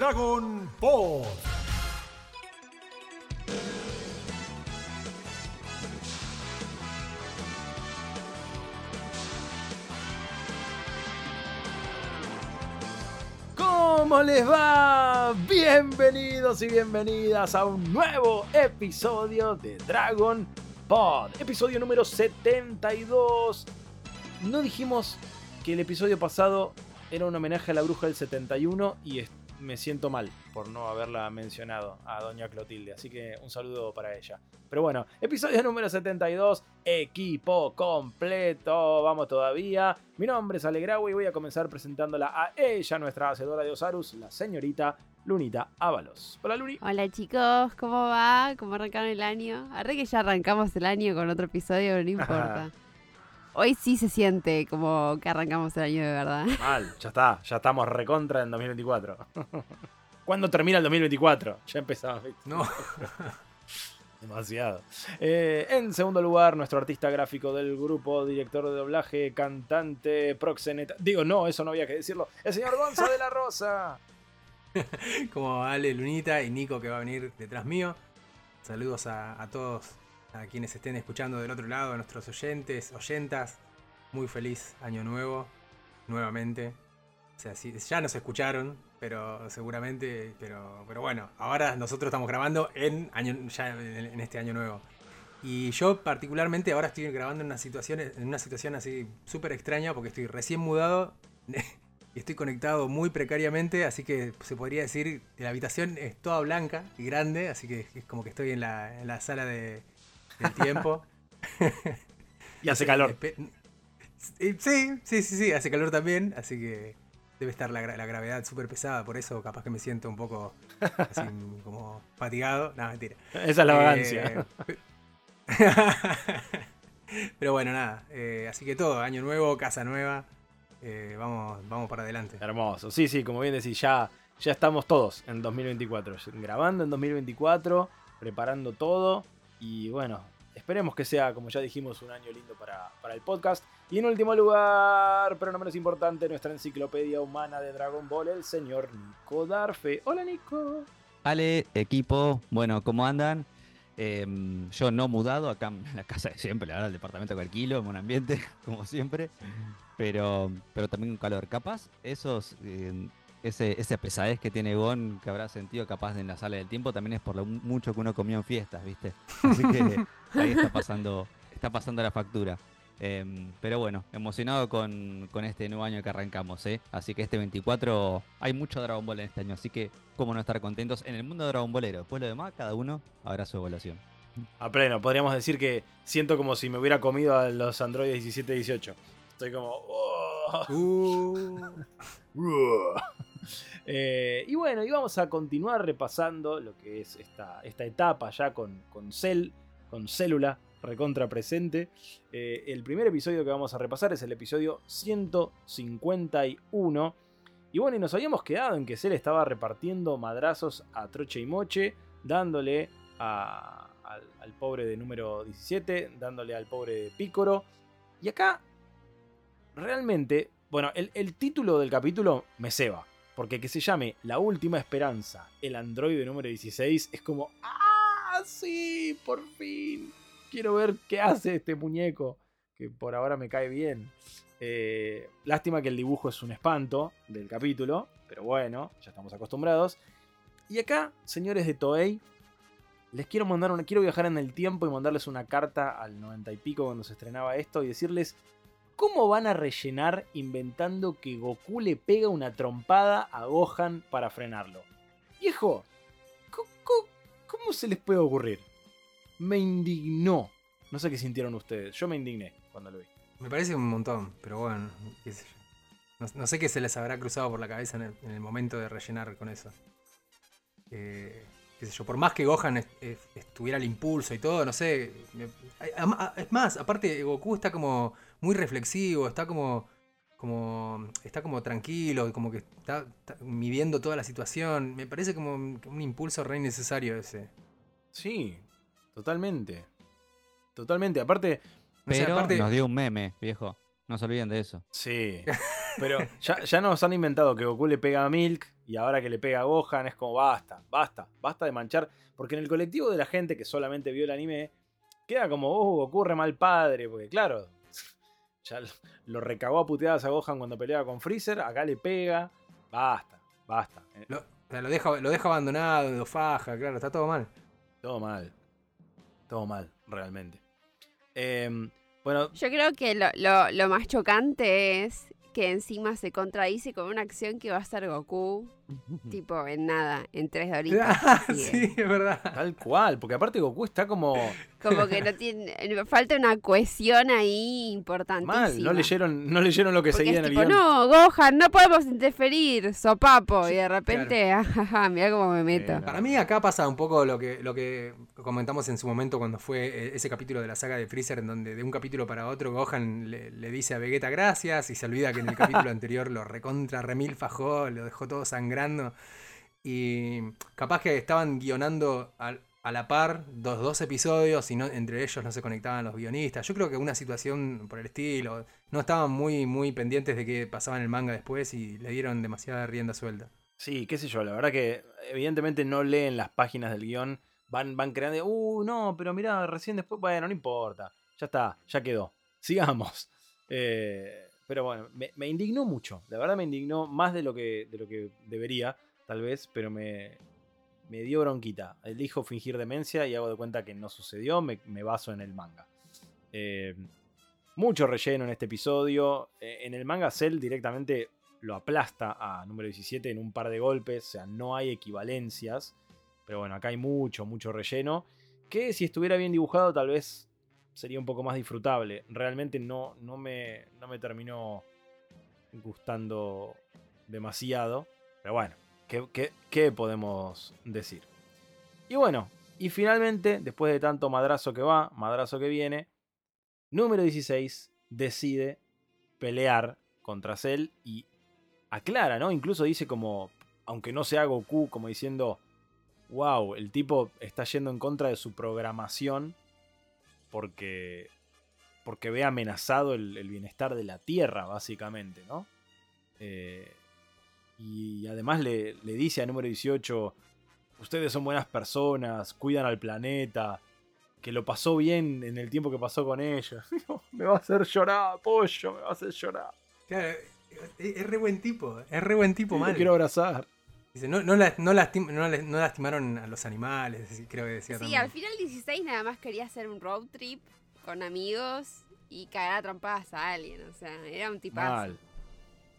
Dragon Ball. ¿Cómo les va? Bienvenidos y bienvenidas a un nuevo episodio de Dragon Pod. Episodio número 72. No dijimos que el episodio pasado era un homenaje a la bruja del 71 y me siento mal por no haberla mencionado a doña Clotilde, así que un saludo para ella. Pero bueno, episodio número 72, equipo completo, vamos todavía. Mi nombre es Alegrau y voy a comenzar presentándola a ella, nuestra hacedora de Osarus, la señorita Lunita Ábalos. Hola Luni. Hola chicos, ¿cómo va? ¿Cómo arrancaron el año? Arre que ya arrancamos el año con otro episodio, pero no importa. Hoy sí se siente como que arrancamos el año de verdad. Mal, ya está, ya estamos recontra en 2024. ¿Cuándo termina el 2024? Ya empezamos. No. Demasiado. Eh, en segundo lugar, nuestro artista gráfico del grupo, director de doblaje, cantante, proxeneta. Digo, no, eso no había que decirlo. El señor Gonza de la Rosa. Como Ale, Lunita y Nico que va a venir detrás mío. Saludos a todos a quienes estén escuchando del otro lado, a nuestros oyentes, oyentas. Muy feliz año nuevo, nuevamente. O sea, ya nos escucharon, pero seguramente, pero, pero bueno, ahora nosotros estamos grabando en, año, ya en, este año nuevo. Y yo particularmente ahora estoy grabando en una situación, en una situación así súper extraña porque estoy recién mudado y estoy conectado muy precariamente, así que se podría decir que la habitación es toda blanca y grande, así que es como que estoy en la sala de, el tiempo. y hace calor. Sí, sí, sí, sí, hace calor también, así que debe estar la, gravedad súper pesada, por eso capaz que me siento un poco así como fatigado. No, mentira. Esa es la vagancia. Eh, pero bueno, nada. Eh, así que todo, año nuevo, casa nueva. Eh, vamos, vamos para adelante. Hermoso. Sí, sí, como bien decís, ya, ya estamos todos en 2024. Grabando en 2024, preparando todo. Y bueno, esperemos que sea, como ya dijimos, un año lindo para, el podcast. Y en último lugar, pero no menos importante, nuestra enciclopedia humana de Dragon Ball, el señor Nico Darfe. Hola Nico. Ale, equipo, bueno, ¿cómo andan? Em, yo no mudado, acá en la casa de siempre, la verdad, el departamento con en buen ambiente, como siempre, pero, pero también un calor. Capaz, esos em, ese, ese pesadez que tiene Gon, que habrá sentido capaz en la sala del tiempo, también es por lo mucho que uno comió en fiestas, ¿viste? Así que ahí está pasando, está pasando la factura. Em, pero bueno, emocionado con, este nuevo año que arrancamos, ¿eh? Así que este 24 hay mucho Dragon Ball en este año, así que cómo no estar contentos en el mundo de Dragon Ballero. Después lo demás, cada uno habrá su evaluación. A pleno, podríamos decir que siento como si me hubiera comido a los Android 17 18. Estoy como... Oh". Uh. Eh, y bueno, y vamos a continuar repasando lo que es esta, esta etapa ya con, con Cell, con Célula recontra presente. Eh, el primer episodio que vamos a repasar es el episodio 151. Y bueno, y nos habíamos quedado en que Cell estaba repartiendo madrazos a Troche y Moche, dándole al, pobre de número 17, dándole al pobre de Pícoro. Y acá, realmente, bueno, el, el título del capítulo me ceba. Porque que se llame La Última Esperanza, el androide número 16, es como, ¡ah! Sí, por fin. Quiero ver qué hace este muñeco, que por ahora me cae bien. Eh, lástima que el dibujo es un espanto del capítulo, pero bueno, ya estamos acostumbrados. Y acá, señores de Toei, les quiero mandar una. Quiero viajar en el tiempo y mandarles una carta al 90 y pico cuando se estrenaba esto y decirles ¿Cómo van a rellenar inventando que Goku le pega una trompada a Gohan para frenarlo? Viejo, ¿cómo, se les puede ocurrir? Me indignó. No sé qué sintieron ustedes. Yo me indigné cuando lo vi. Me parece un montón, pero bueno, No, sé qué se les habrá cruzado por la cabeza en el, momento de rellenar con eso. Eh, qué sé yo, por más que Gohan estuviera al impulso y todo, no sé. es más, aparte Goku está como muy reflexivo, está como, como, está como tranquilo, como que está, midiendo toda la situación. Me parece como un impulso re necesario ese. Sí, totalmente. Totalmente. Aparte, Pero nos dio un meme, viejo. No se olviden de eso. Sí. Pero ya, ya nos han inventado que Goku le pega a Milk y ahora que le pega a Gohan es como basta, basta, basta de manchar. Porque en el colectivo de la gente que solamente vio el anime, queda como, oh, Goku re mal padre. Porque claro, ya lo- recagó a puteadas a Gohan cuando peleaba con Freezer, acá le pega. Basta, basta. Eh, Lo, o sea, lo deja, lo deja abandonado, lo faja, claro, está todo mal. Todo mal. Todo mal, realmente. Em, bueno, Yo creo que lo, lo- lo más chocante es que encima se contradice con una acción que va a hacer Goku, tipo en nada, en tres horitas. Ah, sí, es verdad. tal cual, porque aparte Goku está como Como que no tiene, falta una cohesión ahí importantísima. mal. No leyeron, no leyeron lo que Porque seguía es en el tipo, guion. no, Gohan, no podemos interferir, sopapo. Y de repente, ajaja, mira cómo me meto. Para mí acá pasa un poco lo que, lo que comentamos en su momento cuando fue eh, ese capítulo de la saga de Freezer en donde de un capítulo para otro Gohan le, le dice a Vegeta gracias y se olvida que en el capítulo anterior lo recontra remil fajó, lo dejó todo Y capaz que estaban guionando a, la par dos, dos episodios y no, entre ellos no se conectaban los guionistas. Yo creo que una situación por el estilo. No estaban muy, muy pendientes de qué pasaba en el manga después y le dieron demasiada rienda suelta. Sí, qué sé yo, la verdad que evidentemente no leen las páginas del guion, van, van creando, uh, no, pero mira, recién después, bueno, no importa, ya está, ya quedó, sigamos. Eh, pero bueno, me, indignó mucho, la verdad me indignó más de lo que, de lo que debería, tal vez, pero me, me dio bronquita. Elijo fingir demencia y hago de cuenta que no sucedió, me, me baso en el manga. Eh, mucho relleno en este episodio. Eh, en el manga Cell directamente lo aplasta a número 17 en un par de golpes, o sea, no hay equivalencias. Pero bueno, acá hay mucho, mucho relleno. Que si estuviera bien dibujado, tal vez sería un poco más disfrutable. Realmente no, no, me, no me terminó gustando demasiado. Pero bueno, ¿qué, qué, qué podemos decir? Y bueno, y finalmente, después de tanto madrazo que va, madrazo que viene, número 16 decide pelear contra Cell y aclara, ¿no? Incluso dice como, aunque no sea Goku, como diciendo, wow, el tipo está yendo en contra de su programación porque, porque ve amenazado el, el bienestar de la Tierra, básicamente, ¿no? Eh, y además le, le dice a número 18, ustedes son buenas personas, cuidan al planeta, que lo pasó bien en el tiempo que pasó con ellos. me va a hacer llorar, pollo, me va a hacer llorar. Claro, es, re buen tipo, es re buen tipo, Lo mal. quiero abrazar. Dice, no, no, la- no lastim- no la- no lastimaron a los animales, creo que decía Sí, también. al final 16 nada más quería hacer un road trip con amigos y cagar a trompadas a alguien. O sea, era un tipazo. Mal.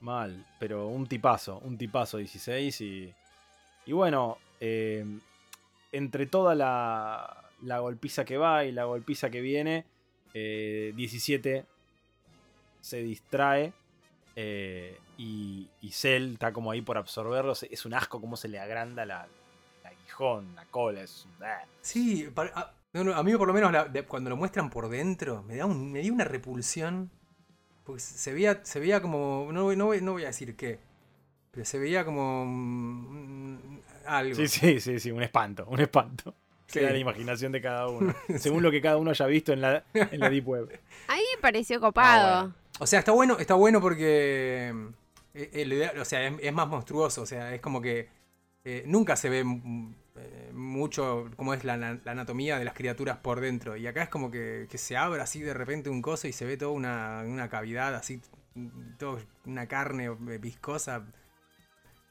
Mal. Pero un tipazo. Un tipazo 16. Y, y bueno, eh, entre toda la, la golpiza que va y la golpiza que viene, eh, 17 se distrae. eh, y, y Cell está como ahí por absorberlo. Se- Es un asco como se le agranda la, el aguijón, la cola. Es, un- ah. Sí, para- a, no, no, a mí por lo menos la- de- cuando lo muestran por dentro me da un, me dio una repulsión. Porque se veía, se veía como. No, voy- no, no voy a decir qué. Pero se veía como. algo. Sí, sí, sí, sí, un espanto, un espanto. Sí. Queda la imaginación de cada uno. Según lo que cada uno haya visto en la, en la Deep Web. A mí me pareció copado. Ah, bueno. O sea, está bueno, está bueno porque. Eh, eh, o sea, es, es más monstruoso. O sea, es como que. eh, nunca se ve mm, mucho cómo es la, anatomía de las criaturas por dentro. Y acá es como que, que se abre así de repente un coso y se ve toda una, una cavidad, así. mm, Todo, una carne viscosa.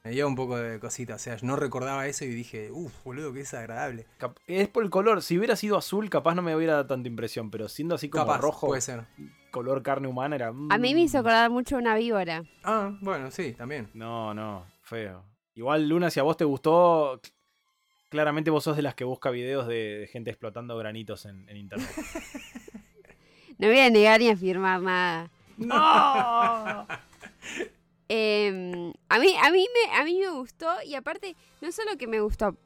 Me dio un poco de cosita. O sea, no recordaba eso y dije, uff, boludo, qué desagradable. Es por el color. Si hubiera sido azul, capaz no me hubiera dado tanta impresión. Pero siendo así como Capaz, rojo, puede ser. Color carne humana, era. A mí me hizo mm, acordar mucho una víbora. Ah, bueno, sí, también. No, no, feo. Igual, Luna, si a vos te gustó, cl- claramente vos sos de las que busca videos de, de gente explotando granitos en, en internet. No voy a negar ni afirmar nada. ¡No! Eh, a, mí, a, mí me, a mí me gustó y aparte, no solo que me gustó,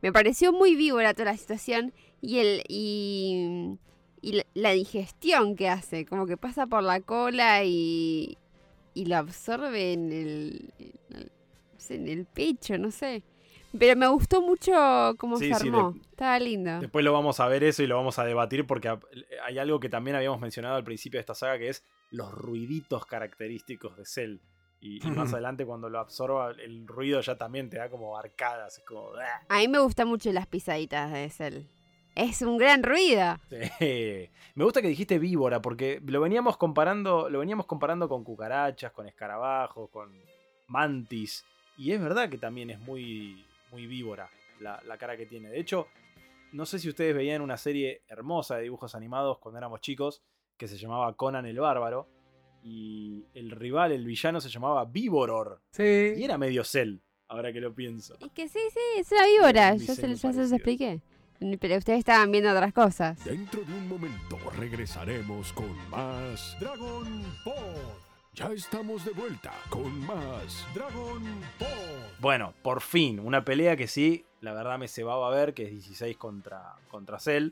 me pareció muy víbora toda la situación y, el, y, y la, la digestión que hace, como que pasa por la cola y, y lo absorbe en el, en el, en pecho, no sé. Pero me gustó mucho cómo Sí, se sí, armó. de- Estaba lindo. Después lo vamos a ver eso y lo vamos a debatir porque hay algo que también habíamos mencionado al principio de esta saga que es los ruiditos característicos de Cell. Y, y más adelante cuando lo absorba, el ruido ya también te da como arcadas. Es como... A mí me gustan mucho las pisaditas de Cell. Es un gran ruido. Sí. Me gusta que dijiste víbora, porque lo veníamos comparando, lo veníamos comparando con cucarachas, con escarabajos, con mantis. Y es verdad que también es muy, muy víbora la, la cara que tiene. De hecho, no sé si ustedes veían una serie hermosa de dibujos animados cuando éramos chicos, que se llamaba Conan el Bárbaro. Y el rival, el villano, se llamaba Víboror. Y Sí. era medio Cell, ahora que lo pienso. Es que sí, sí, es una víbora. Un Ya se, ya se los expliqué. Pero ustedes estaban viendo otras cosas. Dentro de un momento regresaremos con más Dragon Ball. Ya estamos de vuelta con más Dragon Ball. Bueno, por fin, una pelea que sí, la verdad me cebaba a ver, que es 16 contra, contra Cell.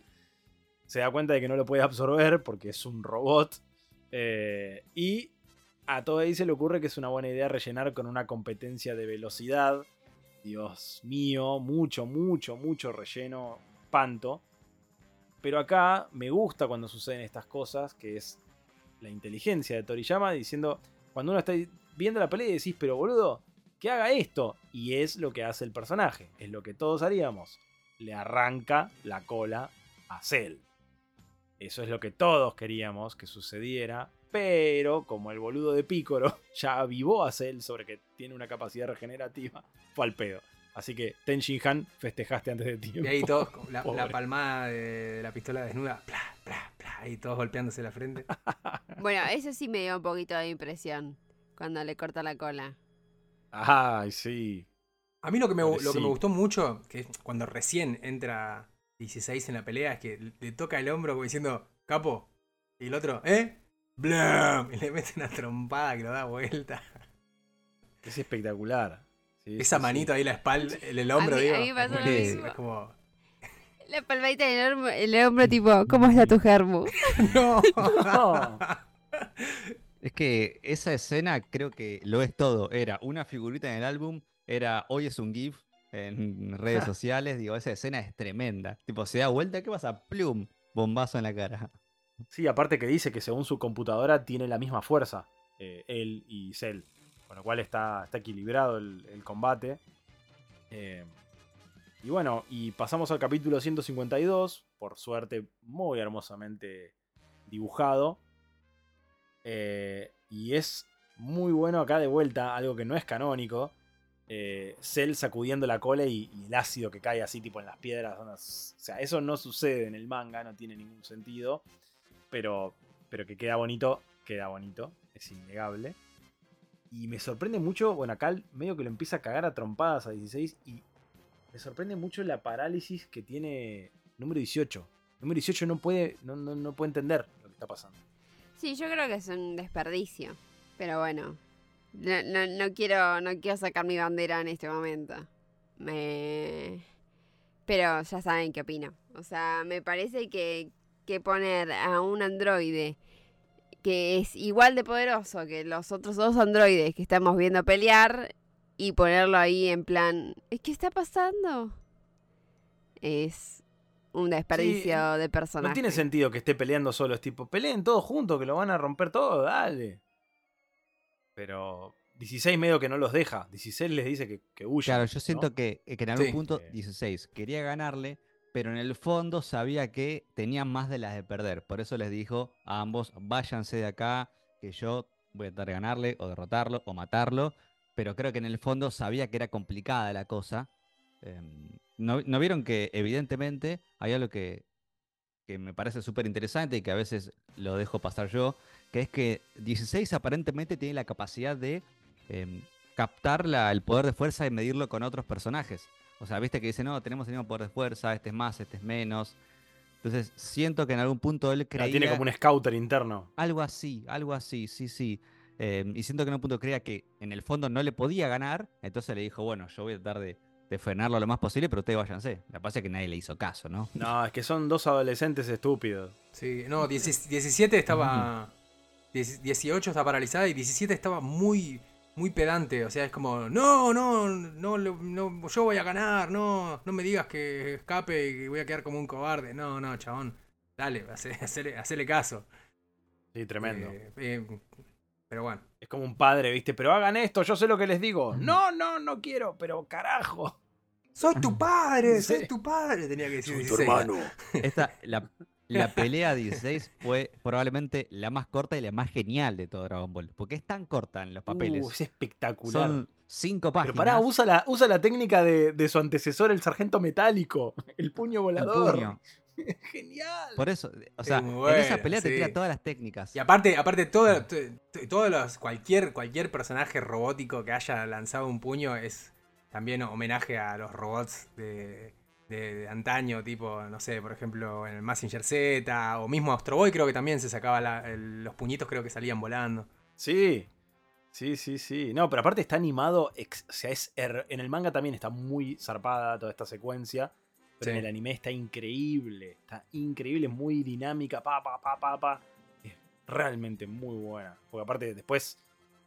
Se da cuenta de que no lo puede absorber porque es un robot. eh, y a todo ahí se le ocurre que es una buena idea rellenar con una competencia de velocidad. Dios mío, mucho, mucho, mucho relleno, panto. Pero acá me gusta cuando suceden estas cosas, que es la inteligencia de Toriyama diciendo, cuando uno está viendo la pelea y decís, pero boludo, que haga esto. Y es lo que hace el personaje. Es lo que todos haríamos. Le arranca la cola a Cell. Eso es lo que todos queríamos que sucediera. Pero como el boludo de Picoro ya avivó a Cell sobre que tiene una capacidad regenerativa, fue al pedo. Así que Ten Shin Han festejaste antes de tiempo. Y ahí todos, con la, la palmada de, de la pistola desnuda, pla, pla, pla, ahí todos golpeándose la frente. Bueno, eso sí me dio un poquito de impresión. Cuando le corta la cola. Ay, sí. A mí lo que me, lo que me gustó mucho, que es cuando recién entra 16 en la pelea, es que le toca el hombro como diciendo, capo, y el otro, ¿eh? ¡Blam! Y le mete una trompada que lo da vuelta. Es espectacular. Sí, Esa sí, sí. manito ahí, la espalda, el, el hombro, A mí- digo. a mí pasó lo mismo. Es como, La palmadita en el hombro, el hombro tipo, ¿cómo está tu germo? ¡No! No. Es que esa escena creo que lo es todo. Era una figurita en el álbum, era hoy es un GIF en redes sociales. Digo, esa escena es tremenda. Tipo, se da vuelta, ¿qué pasa? Plum, bombazo en la cara. Sí, aparte que dice que según su computadora tiene la misma fuerza, eh, él y Cell. Con lo cual está, está equilibrado el, combate. Eh, y bueno, y pasamos al capítulo 152. Por suerte, muy hermosamente dibujado. Eh, y es muy bueno acá de vuelta, algo que no es canónico. Eh, Cell sacudiendo la cola y, y el ácido que cae así tipo en las piedras. O sea, eso no sucede en el manga, no tiene ningún sentido pero, pero que queda bonito, queda bonito, es innegable. Y me sorprende mucho, bueno, acá medio que lo empieza a cagar a trompadas a 16 y me sorprende mucho la parálisis que tiene número 18. Número 18 no puede, no, no, no puede entender lo que está pasando. Sí, yo creo que es un desperdicio. Pero bueno, no, no, no quiero, no quiero sacar mi bandera en este momento. Me... Pero ya saben qué opino. O sea, me parece que, que poner a un androide que es igual de poderoso que los otros dos androides que estamos viendo pelear y ponerlo ahí en plan, ¿qué está pasando? Es un desperdicio de personaje. No tiene sentido que esté peleando solo, es tipo, peleen todos juntos, que lo van a romper todo, dale. Pero 16 medio que no los deja, 16 les dice que, que huyan. Claro, yo siento ¿no? que, que en algún Sí. punto Eh. 16 quería ganarle, pero en el fondo sabía que tenían más de las de perder. Por eso les dijo a ambos, váyanse de acá, que yo voy a tratar de ganarle, o derrotarlo, o matarlo. Pero creo que en el fondo sabía que era complicada la cosa. Em, ¿no, no vieron que evidentemente hay algo que, que me parece súper interesante y que a veces lo dejo pasar yo, que es que 16 aparentemente tiene la capacidad de em, captar la- el poder de fuerza y medirlo con otros personajes. O sea, viste que dice, no, tenemos el mismo poder de fuerza, este es más, este es menos. Entonces, siento que en algún punto él creía... tiene como un scouter interno. Algo así, algo así, sí, sí. Eh, y siento que en un punto creía que en el fondo no le podía ganar, entonces le dijo, bueno, yo voy a tratar de, de frenarlo lo más posible, pero ustedes váyanse. La pasa es que nadie le hizo caso, ¿no? No, es que son dos adolescentes estúpidos. Sí, no, 10 17 estaba. 10 18 está paralizada y 17 estaba muy. Muy pedante, o sea, es como, no, no, no, no, yo voy a ganar, no, no me digas que escape y que voy a quedar como un cobarde, no, no, chabón, dale, hace- hacele, hacele caso. Sí, tremendo. Eh, eh, Pero bueno. Es como un padre, ¿viste? Pero hagan esto, yo sé lo que les digo. No, no, no quiero, pero carajo. Soy tu padre, Sí. soy tu padre, tenía que decir. Soy tu 16. hermano. Esta, la, la pelea 16 fue probablemente la más corta y la más genial de todo Dragon Ball. Porque es tan corta en los papeles. Uh, es espectacular. Son cinco páginas. Pero pará, usa la, usa la técnica de, de su antecesor, el sargento metálico. El puño el volador. puño. Genial. Por eso, o sea, en esa pelea te sí. tira todas las técnicas. Y aparte, aparte todo, to- to- todos los, cualquier, cualquier personaje robótico que haya lanzado un puño es también homenaje a los robots de, de- de antaño, tipo, no sé, por ejemplo, en el Massinger Z, o mismo Astro Boy creo que también se sacaba la- el- los puñitos, creo que salían volando. Sí. Sí, sí, sí. No, pero aparte está animado. ex- o sea, es en el manga también está muy zarpada toda esta secuencia. Pero Sí. en el anime está increíble. Está increíble, muy dinámica. Pa, pa, pa, pa, pa. Es realmente muy buena. Porque aparte después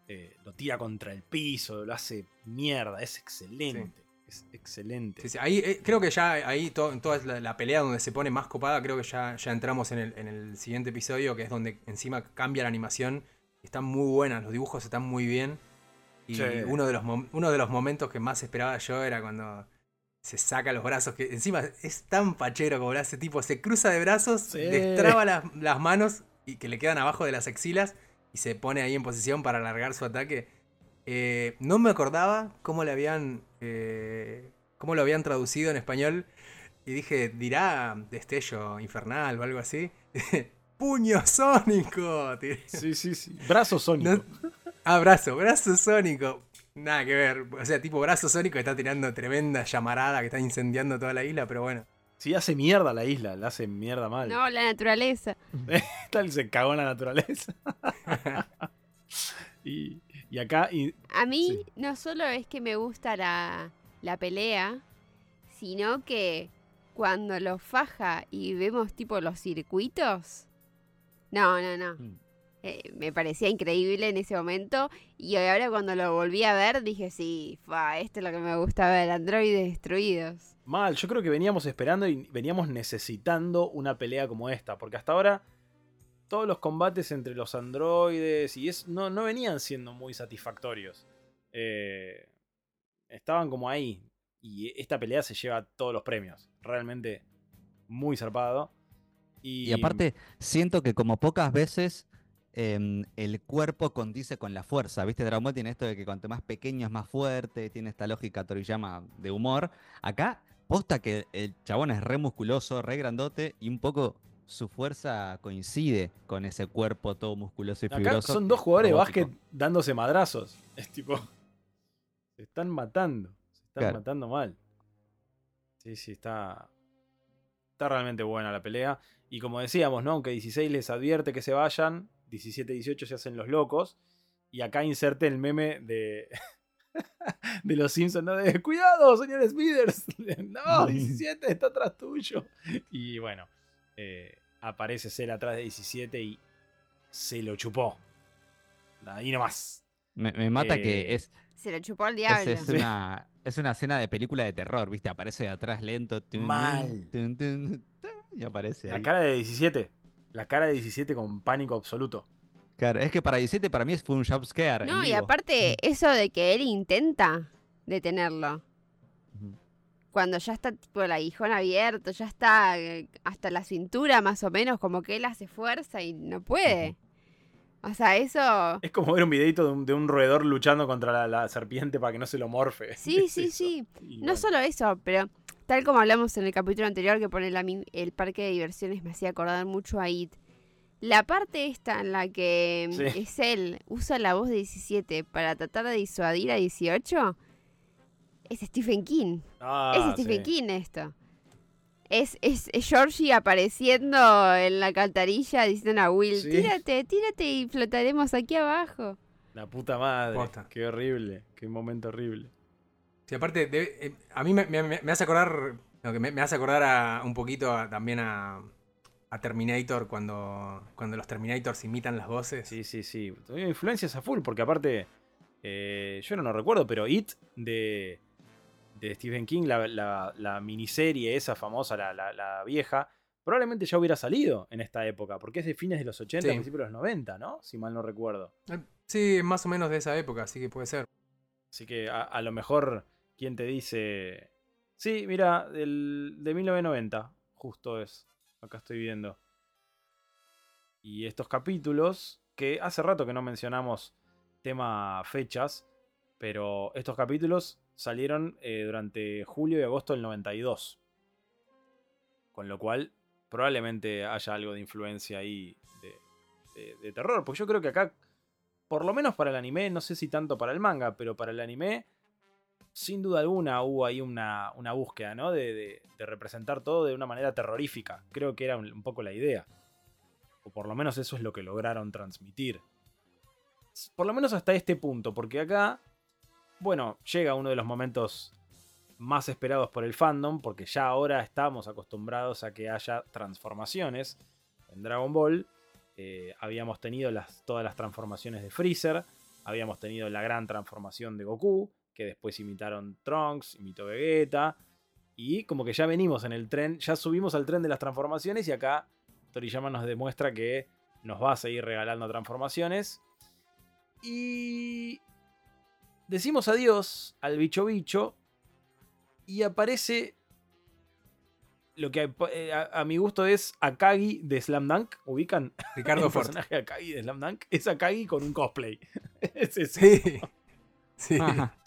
eh, lo tira contra el piso, lo hace mierda. Es excelente. Es excelente. Sí, sí, Ahí, eh, creo que ya ahí to- en toda la, la pelea donde se pone más copada, creo que ya, ya entramos en el, en el siguiente episodio, que es donde encima cambia la animación. Están muy buenas, los dibujos están muy bien. Y Sí. uno, de los uno de los momentos que más esperaba yo era cuando se saca los brazos, que encima es tan pachero como lo hace, tipo, se cruza de brazos, Sí. destraba las, las manos y que le quedan abajo de las axilas y se pone ahí en posición para alargar su ataque. Eh, no me acordaba cómo le habían. Eh, cómo lo habían traducido en español. Y dije, dirá destello infernal o algo así. ¡Puño sónico! Sí, sí, sí. Brazo sónico. No- ah, brazo, brazo sónico. Nada que ver. O sea, tipo brazo sónico que está tirando tremenda llamarada que está incendiando toda la isla, pero bueno. Sí, hace mierda la isla. La hace mierda mal. No, la naturaleza. Tal se cagó en la naturaleza. y, y acá. Y, A mí Sí. no solo es que me gusta la, la pelea, sino que cuando lo faja y vemos tipo los circuitos. No, no, no. Mm. Eh, me parecía increíble en ese momento y ahora cuando lo volví a ver dije, sí, fa, esto es lo que me gusta ver, androides destruidos. Mal, yo creo que veníamos esperando y veníamos necesitando una pelea como esta, porque hasta ahora todos los combates entre los androides y es, no, no venían siendo muy satisfactorios. Eh, estaban como ahí, y esta pelea se lleva todos los premios, realmente muy zarpado. Y, aparte, siento que como pocas veces em, el cuerpo condice con la fuerza. ¿Viste? Dragon Ball tiene esto de que cuanto más pequeño es más fuerte, tiene esta lógica Toriyama de humor. Acá, posta que el chabón es re musculoso, re grandote y un poco su fuerza coincide con ese cuerpo todo musculoso y acá fibroso. son dos jugadores de básquet dándose madrazos. Es tipo, se están matando, se están Claro. matando mal. Sí, sí, está. Está realmente buena la pelea. Y como decíamos, ¿no? Aunque 16 les advierte que se vayan, 17 y 18 se hacen los locos. Y acá inserte el meme de. de los Simpsons, ¿no? De cuidado, señor Smithers. no, 17 está atrás tuyo. Y bueno, eh, aparece Cell atrás de 17 y se lo chupó. Ahí nomás. Me, me mata Eh, que es, Se lo chupó al es, diablo. es una, es una escena de película de terror, ¿viste? Aparece de atrás lento. tun, Mal. tun, tun, tun, y aparece La ahí. cara de 17. La cara de 17 con pánico absoluto. Claro, es que para 17 para mí fue un jump scare. en No, y aparte eso de que él intenta detenerlo. Cuando ya está tipo el aguijón abierto, ya está eh, hasta la cintura más o menos, como que él hace fuerza y no puede. O sea, eso... Es como ver un videito de un, de un roedor luchando contra la, la serpiente para que no se lo morfe. Sí, Es sí, eso. sí. Y No bueno, solo eso, pero tal como hablamos en el capítulo anterior que pone la el parque de diversiones me hacía acordar mucho a It. La parte esta en la que mm, Sí. es él, usa la voz de 17 para tratar de disuadir a 18, es Stephen King. Ah, es Stephen sí. King esto. Es, es, es Georgie apareciendo en la alcantarilla diciendo a Will, Sí. tírate, tírate y flotaremos aquí abajo. La puta madre. Posta. Qué horrible. Qué momento horrible. Sí, aparte, de- eh, a mí me, me- me hace acordar. que me, me hace acordar a- un poquito a- también a, a Terminator cuando, cuando los Terminators imitan las voces. Sí, sí, sí. Tuvieron influencias a full, porque aparte, eh, yo no lo recuerdo, pero It de, de Stephen King, la, la- la miniserie esa famosa, la, vieja, probablemente ya hubiera salido en esta época, porque es de fines de los 80, Sí. principios de los 90, ¿no? Si mal no recuerdo. Eh, Sí, más o menos de esa época, así que puede ser. Así que a, a lo mejor, ¿quién te dice? Sí, mira, del, de 1990, justo es. Acá estoy viendo. Y estos capítulos, que hace rato que no mencionamos tema fechas, pero estos capítulos salieron eh, durante julio y agosto del 92. Con lo cual, probablemente haya algo de influencia ahí de, terror. Porque yo creo que acá, por lo menos para el anime, no sé si tanto para el manga, pero para el anime, sin duda alguna hubo ahí una, una búsqueda, ¿no? De, representar todo de una manera terrorífica. Creo que era un, poco la idea. O por lo menos eso es lo que lograron transmitir. Por lo menos hasta este punto, porque acá, bueno, llega uno de los momentos más esperados por el fandom, porque ya ahora estamos acostumbrados a que haya transformaciones en Dragon Ball. Eh, habíamos tenido todas las transformaciones de Freezer, habíamos tenido la gran transformación de Goku, que después imitaron Trunks, imitó Vegeta, y como que ya venimos en el tren, ya subimos al tren de las transformaciones y acá Toriyama nos demuestra que nos va a seguir regalando transformaciones. Y decimos adiós al bicho bicho y aparece lo que eh, a, a mi gusto es Akagi de Slam Dunk. ¿Ubican? Ricardo el Ford. personaje Akagi de Slam Dunk es Akagi con un cosplay. es, ese. Sí. Sí. Ajá.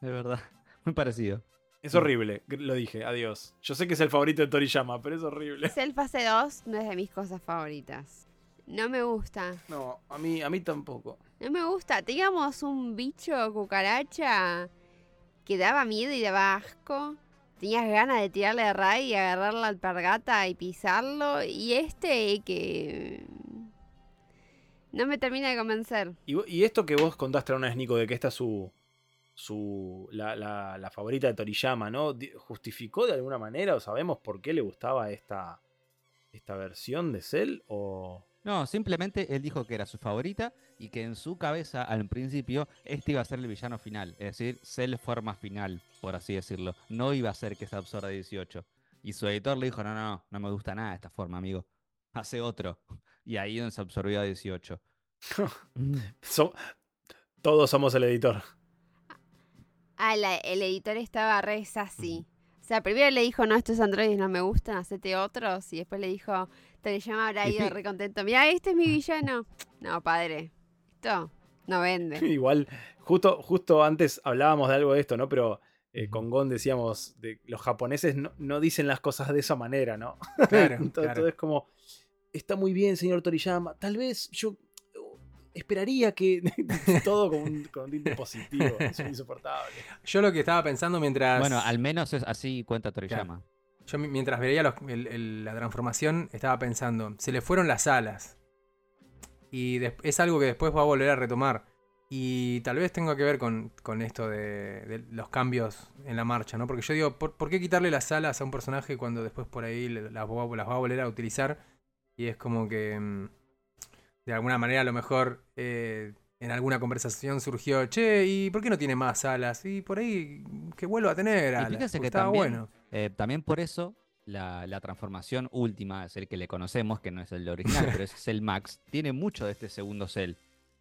De verdad. Muy parecido. Es horrible, lo dije, adiós. Yo sé que es el favorito de Toriyama, pero es horrible. Cell Fase 2 no es de mis cosas favoritas. No me gusta. No, a mí, a mí tampoco. No me gusta. Teníamos un bicho cucaracha que daba miedo y daba asco. Tenías ganas de tirarle a Ray y agarrar la alpargata y pisarlo. Y este que... No me termina de convencer. Y, esto que vos contaste una vez, Nico, de que esta es su. su la, la- la favorita de Toriyama, ¿no? ¿Justificó de alguna manera o sabemos por qué le gustaba esta. esta versión de Cell? O. No, simplemente él dijo que era su favorita y que en su cabeza, al principio, este iba a ser el villano final. Es decir, Cell forma final, por así decirlo. No iba a ser que se absorba 18. Y su editor le dijo, no, no, no, no me gusta nada esta forma, amigo. Hace otro. Y ahí donde se absorbió a 18. so- todos somos el editor. Ah, la- el editor estaba re sassy. O sea, primero le dijo, no, estos androides no me gustan, hacete otros. Y después le dijo, Toriyama habrá Y ido sí. re contento. Mira, este es mi villano. No, padre. Esto no vende. Igual, justo, justo antes hablábamos de algo de esto, ¿no? Pero eh, con Gon decíamos, de, los japoneses no, no dicen las cosas de esa manera, ¿no? Claro, todo, claro. todo es como, está muy bien, señor Toriyama. Tal vez yo esperaría que todo con un, con un tinte positivo. Es insoportable. Yo lo que estaba pensando mientras. Bueno, al menos es así cuenta Toriyama. Yo mi- mientras veía los- el- el- la transformación, estaba pensando, se le fueron las alas. Y es algo que después va a volver a retomar. Y tal vez tenga que ver con, con esto de, de los cambios en la marcha, ¿no? Porque yo digo, ¿por, por qué quitarle las alas a un personaje cuando después por ahí le- las, va- las va a volver a utilizar? Y es como que, mm, de alguna manera, a lo mejor eh, en alguna conversación surgió, che, ¿y por qué no tiene más alas? Y por ahí que vuelva a tener alas. fíjese porque que estaba también- bueno. Eh, también por eso la, la transformación última, es el que le conocemos, que no es el original, pero es Cell Max, tiene mucho de este segundo Cell.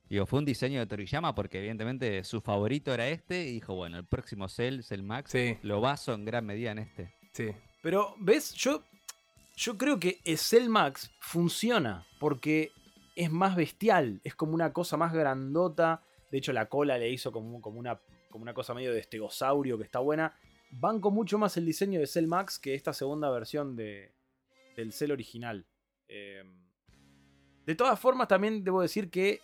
Digo, fue un diseño de Toriyama porque evidentemente su favorito era este y dijo, bueno, el próximo Cell, Cell Max, Sí, lo baso en gran medida en este. sí. Pero, ¿ves? Yo, yo creo que Cell Max funciona porque es más bestial, es como una cosa más grandota. De hecho, la cola le hizo como, como, una, como una cosa medio de estegosaurio que está buena. Banco mucho más el diseño de Cell Max que esta segunda versión de, del Cell original. Eh, de todas formas, también debo decir que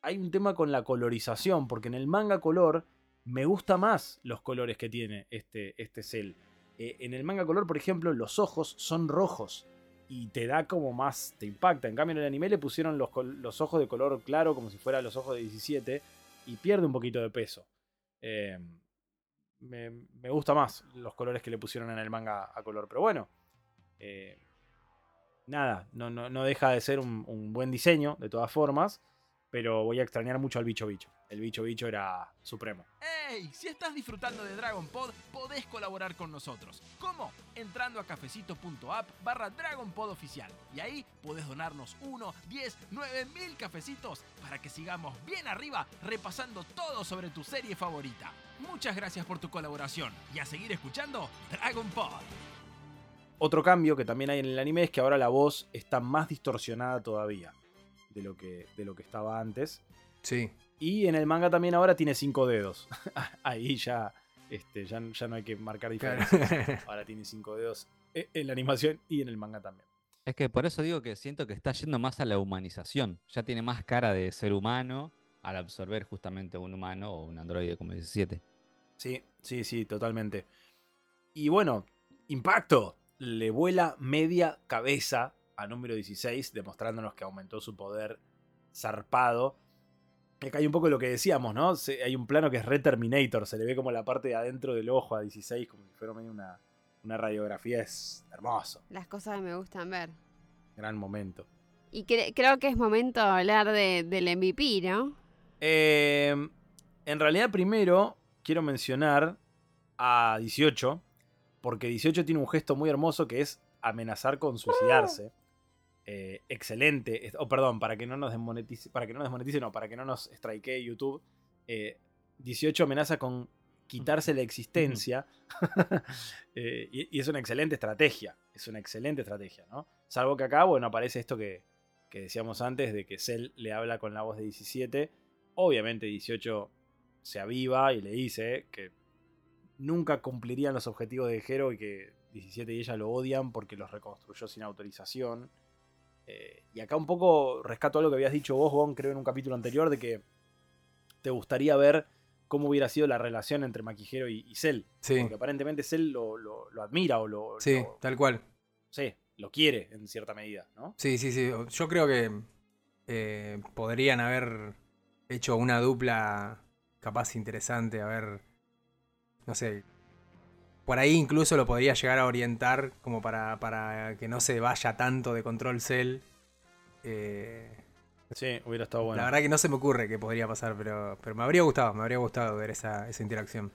hay un tema con la colorización, porque en el manga color me gusta más los colores que tiene este, este Cell. Eh, en el manga color, por ejemplo, los ojos son rojos y te da como más, te impacta. En cambio, en el anime le pusieron los, los ojos de color claro, como si fueran los ojos de 17, y pierde un poquito de peso. Eh, me, me gusta más los colores que le pusieron en el manga a color, pero bueno. eh, nada, no, no, no deja de ser un buen diseño, de todas formas. Pero voy a extrañar mucho al bicho bicho. El bicho bicho era supremo. ¡Ey! Si estás disfrutando de Dragon Pod, podés colaborar con nosotros. ¿Cómo? Entrando a cafecito.app barra Dragon Pod oficial. Y ahí podés donarnos 1, 10, 9 mil cafecitos para que sigamos bien arriba repasando todo sobre tu serie favorita. Muchas gracias por tu colaboración y a seguir escuchando Dragon Pod. Otro cambio que también hay en el anime es que ahora la voz está más distorsionada todavía de lo que, de lo que estaba antes. Sí. Y en el manga también ahora tiene cinco dedos. Ahí ya, este, ya, ya no hay que marcar Claro. diferencias. Ahora tiene cinco dedos e- en la animación y en el manga también. Es que por eso digo que siento que está yendo más a la humanización. Ya tiene más cara de ser humano al absorber justamente un humano o un androide como 17. Sí, sí, sí, totalmente. Y bueno, impacto. Le vuela media cabeza a número 16, demostrándonos que aumentó su poder zarpado. Acá hay un poco lo que decíamos, ¿no? Se- hay un plano que es Re Terminator, se le ve como la parte de adentro del ojo a 16, como si fuera medio una, una radiografía. Es hermoso, Las cosas que me gustan ver. gran momento. Y cre- creo que es momento de hablar de, del MVP, ¿no? Eh, en realidad, primero quiero mencionar a 18, porque 18 tiene un gesto muy hermoso que es amenazar con suicidarse. Eh, excelente. O perdón, para que no nos desmonetice, para que no nos desmonetice, no, para que no nos strikee YouTube. eh, 18 amenaza con quitarse la existencia. Eh, y, y es una excelente estrategia. Es una excelente estrategia, ¿no? Salvo que acá, bueno, aparece esto que, que decíamos antes, de que Cell le habla con la voz de 17. Obviamente 18 se aviva y le dice que nunca cumplirían los objetivos de Hero y que 17 y ella lo odian porque los reconstruyó sin autorización. Eh, y acá un poco rescato algo que habías dicho vos, Gon, creo en un capítulo anterior, de que te gustaría ver cómo hubiera sido la relación entre Maquijero y, y Cell. Sí, Porque aparentemente Cell lo, lo- lo admira o lo, sí, lo- tal cual. sí, lo quiere en cierta medida, ¿no? Sí, sí, sí. Yo creo que eh, podrían haber hecho una dupla capaz interesante. A ver, no sé. Por ahí incluso lo podría llegar a orientar como para, para que no se vaya tanto de control cell. Eh, Sí, hubiera estado bueno. La verdad que no se me ocurre que podría pasar, pero, pero me habría gustado, me habría gustado ver esa, esa interacción.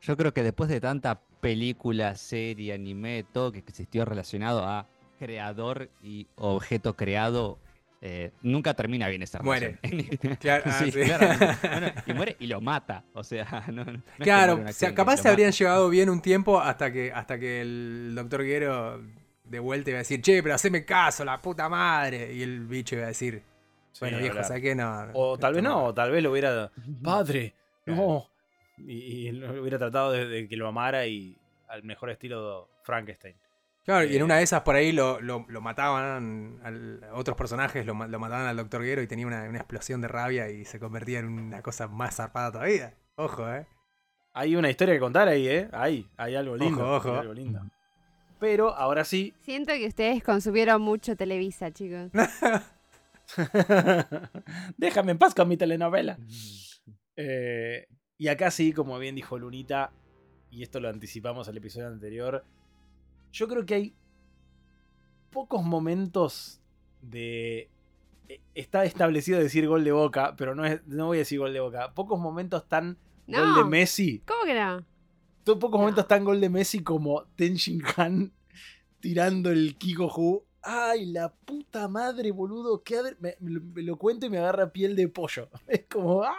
Yo creo que después de tanta película, serie, anime, todo que existió relacionado a creador y objeto creado, eh, nunca termina bien esa Muere. relación. Claro, ah, Sí, sí. Bueno, y muere y lo mata. O sea, no, no- no es que Claro, muere un o sea, capaz se habrían mata. llevado bien un tiempo hasta que, hasta que el doctor Guero de vuelta iba a decir, che, pero haceme caso, la puta madre. Y el bicho iba a decir, Sí, bueno, ni viejo, hablar. ¿sabes qué? No. O tal vez esto no, o tal vez lo hubiera. Padre, Claro. no. Y, y lo hubiera tratado de, de que lo amara y al mejor estilo de Frankenstein. Claro, y en Eh, una de esas por ahí lo, lo- lo mataban, al- otros personajes lo, ma- lo mataban al doctor Guero y tenía una, una explosión de rabia y se convertía en una cosa más zarpada todavía. Ojo, eh. Hay una historia que contar ahí, ¿eh? Ahí, hay algo lindo. Ojo, ojo. hay algo lindo. Pero ahora sí. Siento que ustedes consumieron mucho Televisa, chicos. Déjame en paz con mi telenovela. Eh, y acá sí, como bien dijo Lunita, y esto lo anticipamos al episodio anterior, yo creo que hay pocos momentos de... eh, Está establecido decir gol de boca, pero no, es, no voy a decir gol de boca. Pocos momentos tan gol de Messi. ¿cómo que no? Pocos momentos tan gol de Messi como Ten Shin Han tirando el Kikohu. Ay, la puta madre, boludo. qué Me, me lo cuento y me agarra piel de pollo. Es como. ¡ah!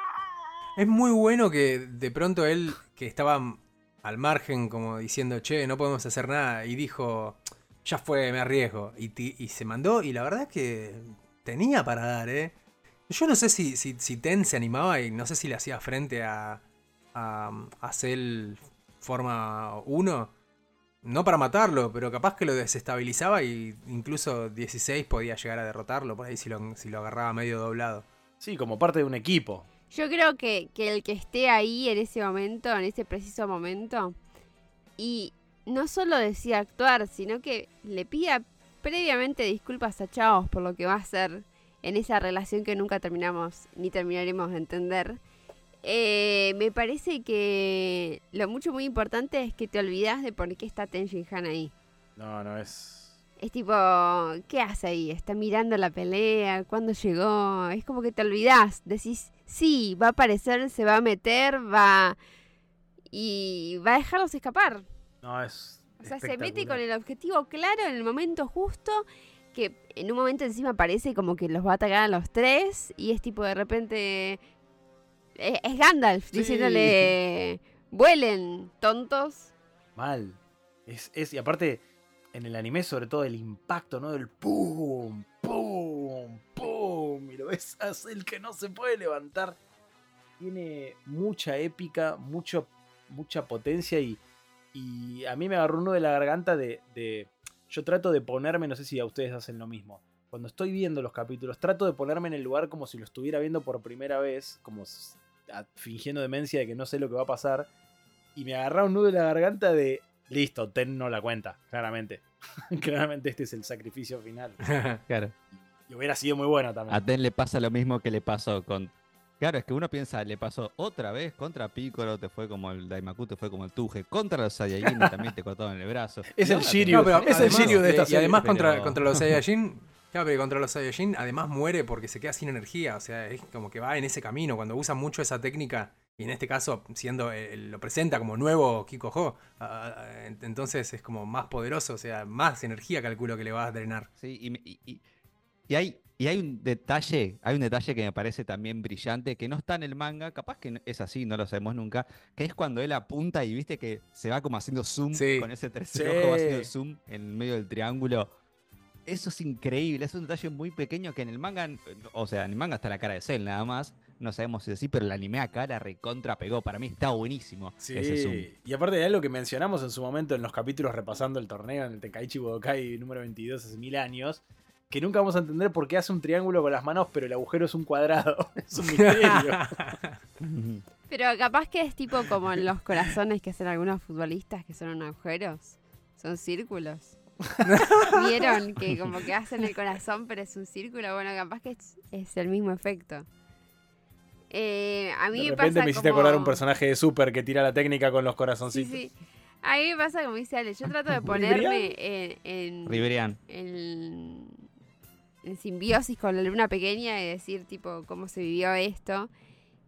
Es muy bueno que de pronto él, que estaba al margen, como diciendo, che, no podemos hacer nada, y dijo, ya fue, me arriesgo. Y, y se mandó, y la verdad es que tenía para dar, ¿eh? Yo no sé si, si, si Ten se animaba y no sé si le hacía frente a, a, a Cell forma 1. No para matarlo, pero capaz que lo desestabilizaba y incluso 16 podía llegar a derrotarlo por ahí si lo, si lo agarraba medio doblado. Sí, como parte de un equipo. Yo creo que, que el que esté ahí en ese momento, en ese preciso momento, y no solo decida actuar, sino que le pida previamente disculpas a Chavos por lo que va a hacer en esa relación que nunca terminamos ni terminaremos de entender. Eh, me parece que lo mucho muy importante es que te olvidas de por qué está Ten Han ahí. No, no es. Es tipo, ¿qué hace ahí? Está mirando la pelea, ¿cuándo llegó? Es como que te olvidás, decís, sí, va a aparecer, se va a meter, va... Y va a dejarlos escapar. No, es. O sea, se mete con el objetivo claro en el momento justo, que en un momento encima parece como que los va a atacar a los tres, y es tipo de repente... Es, es Gandalf Sí. diciéndole, vuelen, tontos. Mal. Es, es, y aparte, en el anime, sobre todo, el impacto, ¿no? Del pum, pum, pum. Y lo ves a el que no se puede levantar. Tiene mucha épica, mucho, mucha potencia y, y a mí me agarró uno de la garganta de, de- Yo trato de ponerme, no sé si a ustedes hacen lo mismo. Cuando estoy viendo los capítulos, trato de ponerme en el lugar como si lo estuviera viendo por primera vez, como fingiendo demencia de que no sé lo que va a pasar. Y me agarra un nudo de la garganta de. Listo, Ten no la cuenta, claramente. claramente este es el sacrificio final. Claro. Y hubiera sido muy bueno también. A Ten le pasa lo mismo que le pasó con. Claro, es que uno piensa, le pasó otra vez contra Piccolo, te fue como el Daimaku, te fue como el Tuje, contra los Saiyajin también te cortaron el brazo. Es el Shiryu. No, pero es el Shiryu de esta y además contra, contra los Saiyajin, claro, pero contra los Saiyajin además muere porque se queda sin energía, o sea, es como que va en ese camino, cuando usa mucho esa técnica, y en este caso siendo el- lo presenta como nuevo Kikoho, ah, ah, ent- entonces es como más poderoso, o sea, más energía calculo que le va a drenar. Sí, y, hay, y hay un detalle, hay un detalle que me parece también brillante, que no está en el manga, capaz que es así, no lo sabemos nunca, que es cuando él apunta y viste que se va como haciendo zoom Sí. con ese tercer Sí. ojo, va haciendo zoom en medio del triángulo. Eso es increíble, es un detalle muy pequeño que en el manga, o sea, en el manga está la cara de Cell nada más, no sabemos si es así, pero el anime acá la recontra pegó, para mí está buenísimo Sí, ese zoom. y aparte de algo que mencionamos en su momento en los capítulos repasando el torneo en el Tenkaichi Budokai número 22 hace mil años, que nunca vamos a entender por qué hace un triángulo con las manos, pero el agujero es un cuadrado. es un misterio. Pero capaz que es tipo como en los corazones que hacen algunos futbolistas que son agujeros. Son círculos. ¿Vieron? Que como que hacen el corazón, pero es un círculo. Bueno, capaz que es, es el mismo efecto. Eh, a mí De me repente pasa me hiciste como- acordar un personaje de Super que tira la técnica con los corazoncitos. sí. A mí me pasa como dice Ale. Yo trato de ponerme en, en, en simbiosis con la luna pequeña y decir tipo cómo se vivió esto.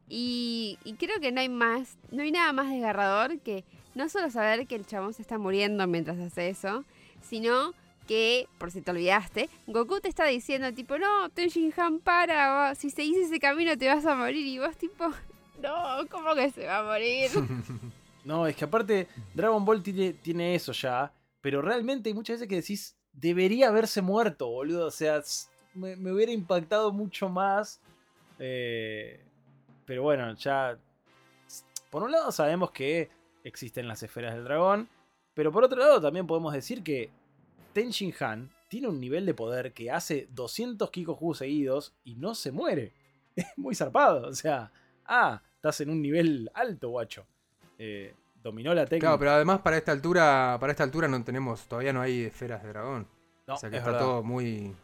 Y, y creo que no hay más, no hay nada más desgarrador que no solo saber que el chabón se está muriendo mientras hace eso, sino que, por si te olvidaste, Goku te está diciendo tipo, no, Tenshin Han para, va, si seguís ese camino te vas a morir y vos tipo, no, ¿cómo que se va a morir? No, es que aparte Dragon Ball tiene, tiene eso ya, pero realmente hay muchas veces que decís, debería haberse muerto, boludo. O sea, me, hubiera impactado mucho más. eh, pero bueno, ya... Por un lado sabemos que existen las esferas del dragón, pero por otro lado también podemos decir que Tenshin Han tiene un nivel de poder que hace 200 Kikoku seguidos y no se muere. Es muy zarpado, o sea, ah, estás en un nivel alto, guacho. Eh, dominó la técnica. Claro, pero además para esta altura, para esta altura no tenemos, todavía no hay esferas de dragón. No, o sea que es está verdad. todo muy.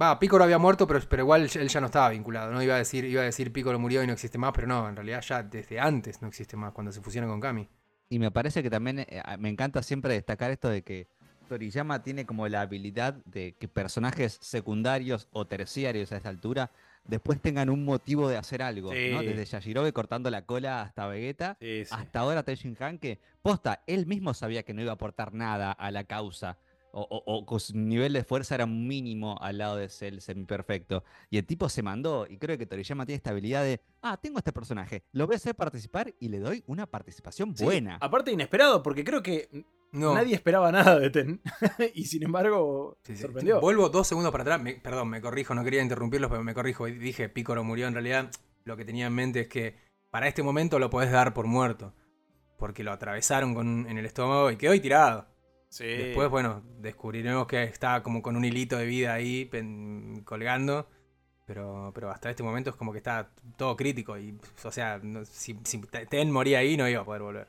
Va, Piccolo había muerto, pero, pero igual él ya no estaba vinculado. No iba a decir, iba a decir Piccolo murió y no existe más, pero no, en realidad ya desde antes no existe más, cuando se fusiona con Kami. Y me parece que también eh, me encanta siempre destacar esto de que Toriyama tiene como la habilidad de que personajes secundarios o terciarios a esta altura después tengan un motivo de hacer algo, ¿no? Desde Yashirobe cortando la cola hasta Vegeta, Sí, sí. hasta ahora Tenshin Han que, posta, él mismo sabía que no iba a aportar nada a la causa. O, o- su nivel de fuerza era mínimo al lado de Cell semiperfecto. Y el tipo se mandó, y creo que Toriyama tiene esta habilidad de, ah, tengo este personaje, lo voy a hacer participar y le doy una participación Sí, buena. Aparte inesperado, porque creo que No. nadie esperaba nada de Ten. y sin embargo, Sí, sí. sorprendió. Vuelvo dos segundos para atrás. Me- perdón, me corrijo, no quería interrumpirlos, pero me corrijo. Dije Piccolo murió. En realidad, lo que tenía en mente es que para este momento lo podés dar por muerto. Porque lo atravesaron con, en el estómago y quedó ahí tirado. Sí. Después, bueno, descubriremos que está como con un hilito de vida ahí pen- colgando. Pero, pero hasta este momento es como que está todo crítico. Y, o sea, no- si, si Ten moría ahí, no iba a poder volver.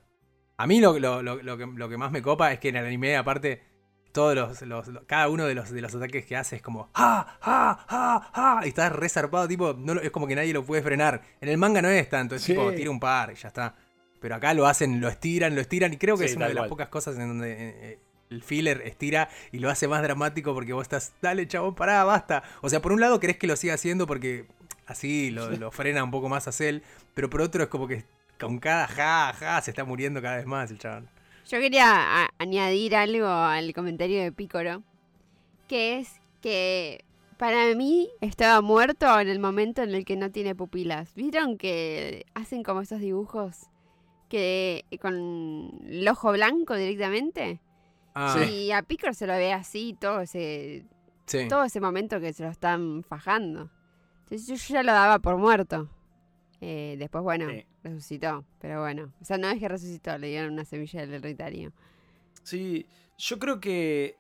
A mí lo, lo- lo- lo que, lo que más me copa es que en el anime, aparte, todos los, los- los- cada uno de los, de los ataques que hace es como ¡Ah! ¡Ah! ¡Ah! ¡Ah! Y está resarpado, tipo, no es como que nadie lo puede frenar. En el manga no es tanto, es Sí. tipo, tira un par y ya está. Pero acá lo hacen, lo estiran, lo estiran, y creo que Sí, es una de las pocas cosas en donde eh, eh, el filler estira y lo hace más dramático porque vos estás, dale chabón, pará, basta. O sea, por un lado querés que lo siga haciendo porque así lo, lo frena un poco más a Cell, pero por otro es como que con cada ja, ja, se está muriendo cada vez más el chabón. Yo quería añadir algo al comentario de Pícoro, que es que para mí estaba muerto en el momento en el que no tiene pupilas. ¿Vieron que hacen como esos dibujos que con el ojo blanco directamente? Ah, Y a Pícoro se lo ve así todo ese, sí. todo ese momento que se lo están fajando. Entonces yo ya lo daba por muerto. Eh, después, bueno, Sí. resucitó. Pero bueno, o sea, no es que resucitó, le dieron una semilla del hereditario. Sí, yo creo que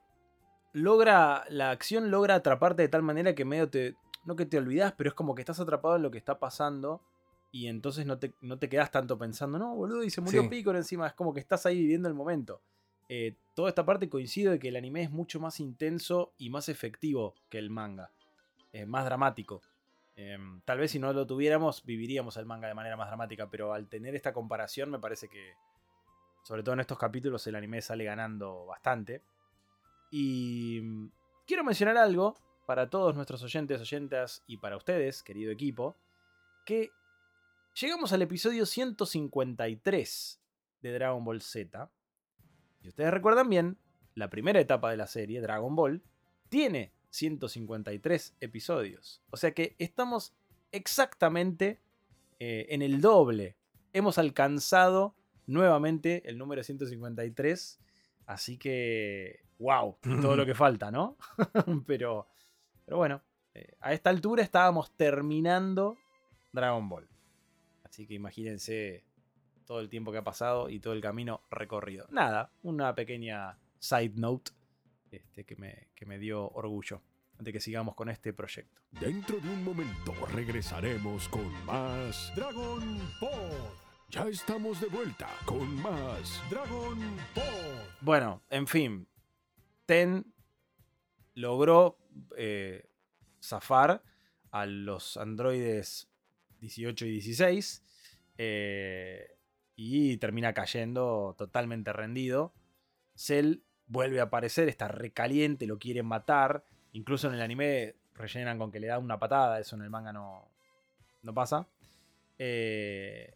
logra, la acción logra atraparte de tal manera que medio te, no que te olvidas, pero es como que estás atrapado en lo que está pasando y entonces no te, no te quedas tanto pensando, no, boludo, y se murió Sí. Picoro encima, es como que estás ahí viviendo el momento. Eh, toda esta parte coincide de que el anime es mucho más intenso y más efectivo que el manga, eh, más dramático. Em, tal vez si no lo tuviéramos, viviríamos el manga de manera más dramática, pero al tener esta comparación me parece que, sobre todo en estos capítulos, el anime sale ganando bastante. Y mm, quiero mencionar algo para todos nuestros oyentes, oyentas y para ustedes, querido equipo, que llegamos al episodio 153 de Dragon Ball Z. Si ustedes recuerdan bien, la primera etapa de la serie, Dragon Ball, tiene 153 episodios. O sea que estamos exactamente eh, en el doble. Hemos alcanzado nuevamente el número 153. Así que, wow, todo lo que falta, ¿no? pero, pero bueno, eh, a esta altura estábamos terminando Dragon Ball. Así que imagínense todo el tiempo que ha pasado y todo el camino recorrido. Nada, una pequeña side note este, que, me, que me dio orgullo de que sigamos con este proyecto. Dentro de un momento regresaremos con más Dragon Ball. Ya estamos de vuelta con más Dragon Ball. Bueno, en fin. Ten logró eh, zafar a los androides 18 y 16. eh, y termina cayendo totalmente rendido. Cell vuelve a aparecer, está recaliente, lo quieren matar. Incluso en el anime rellenan con que le da una patada. Eso en el manga no, no pasa. Eh,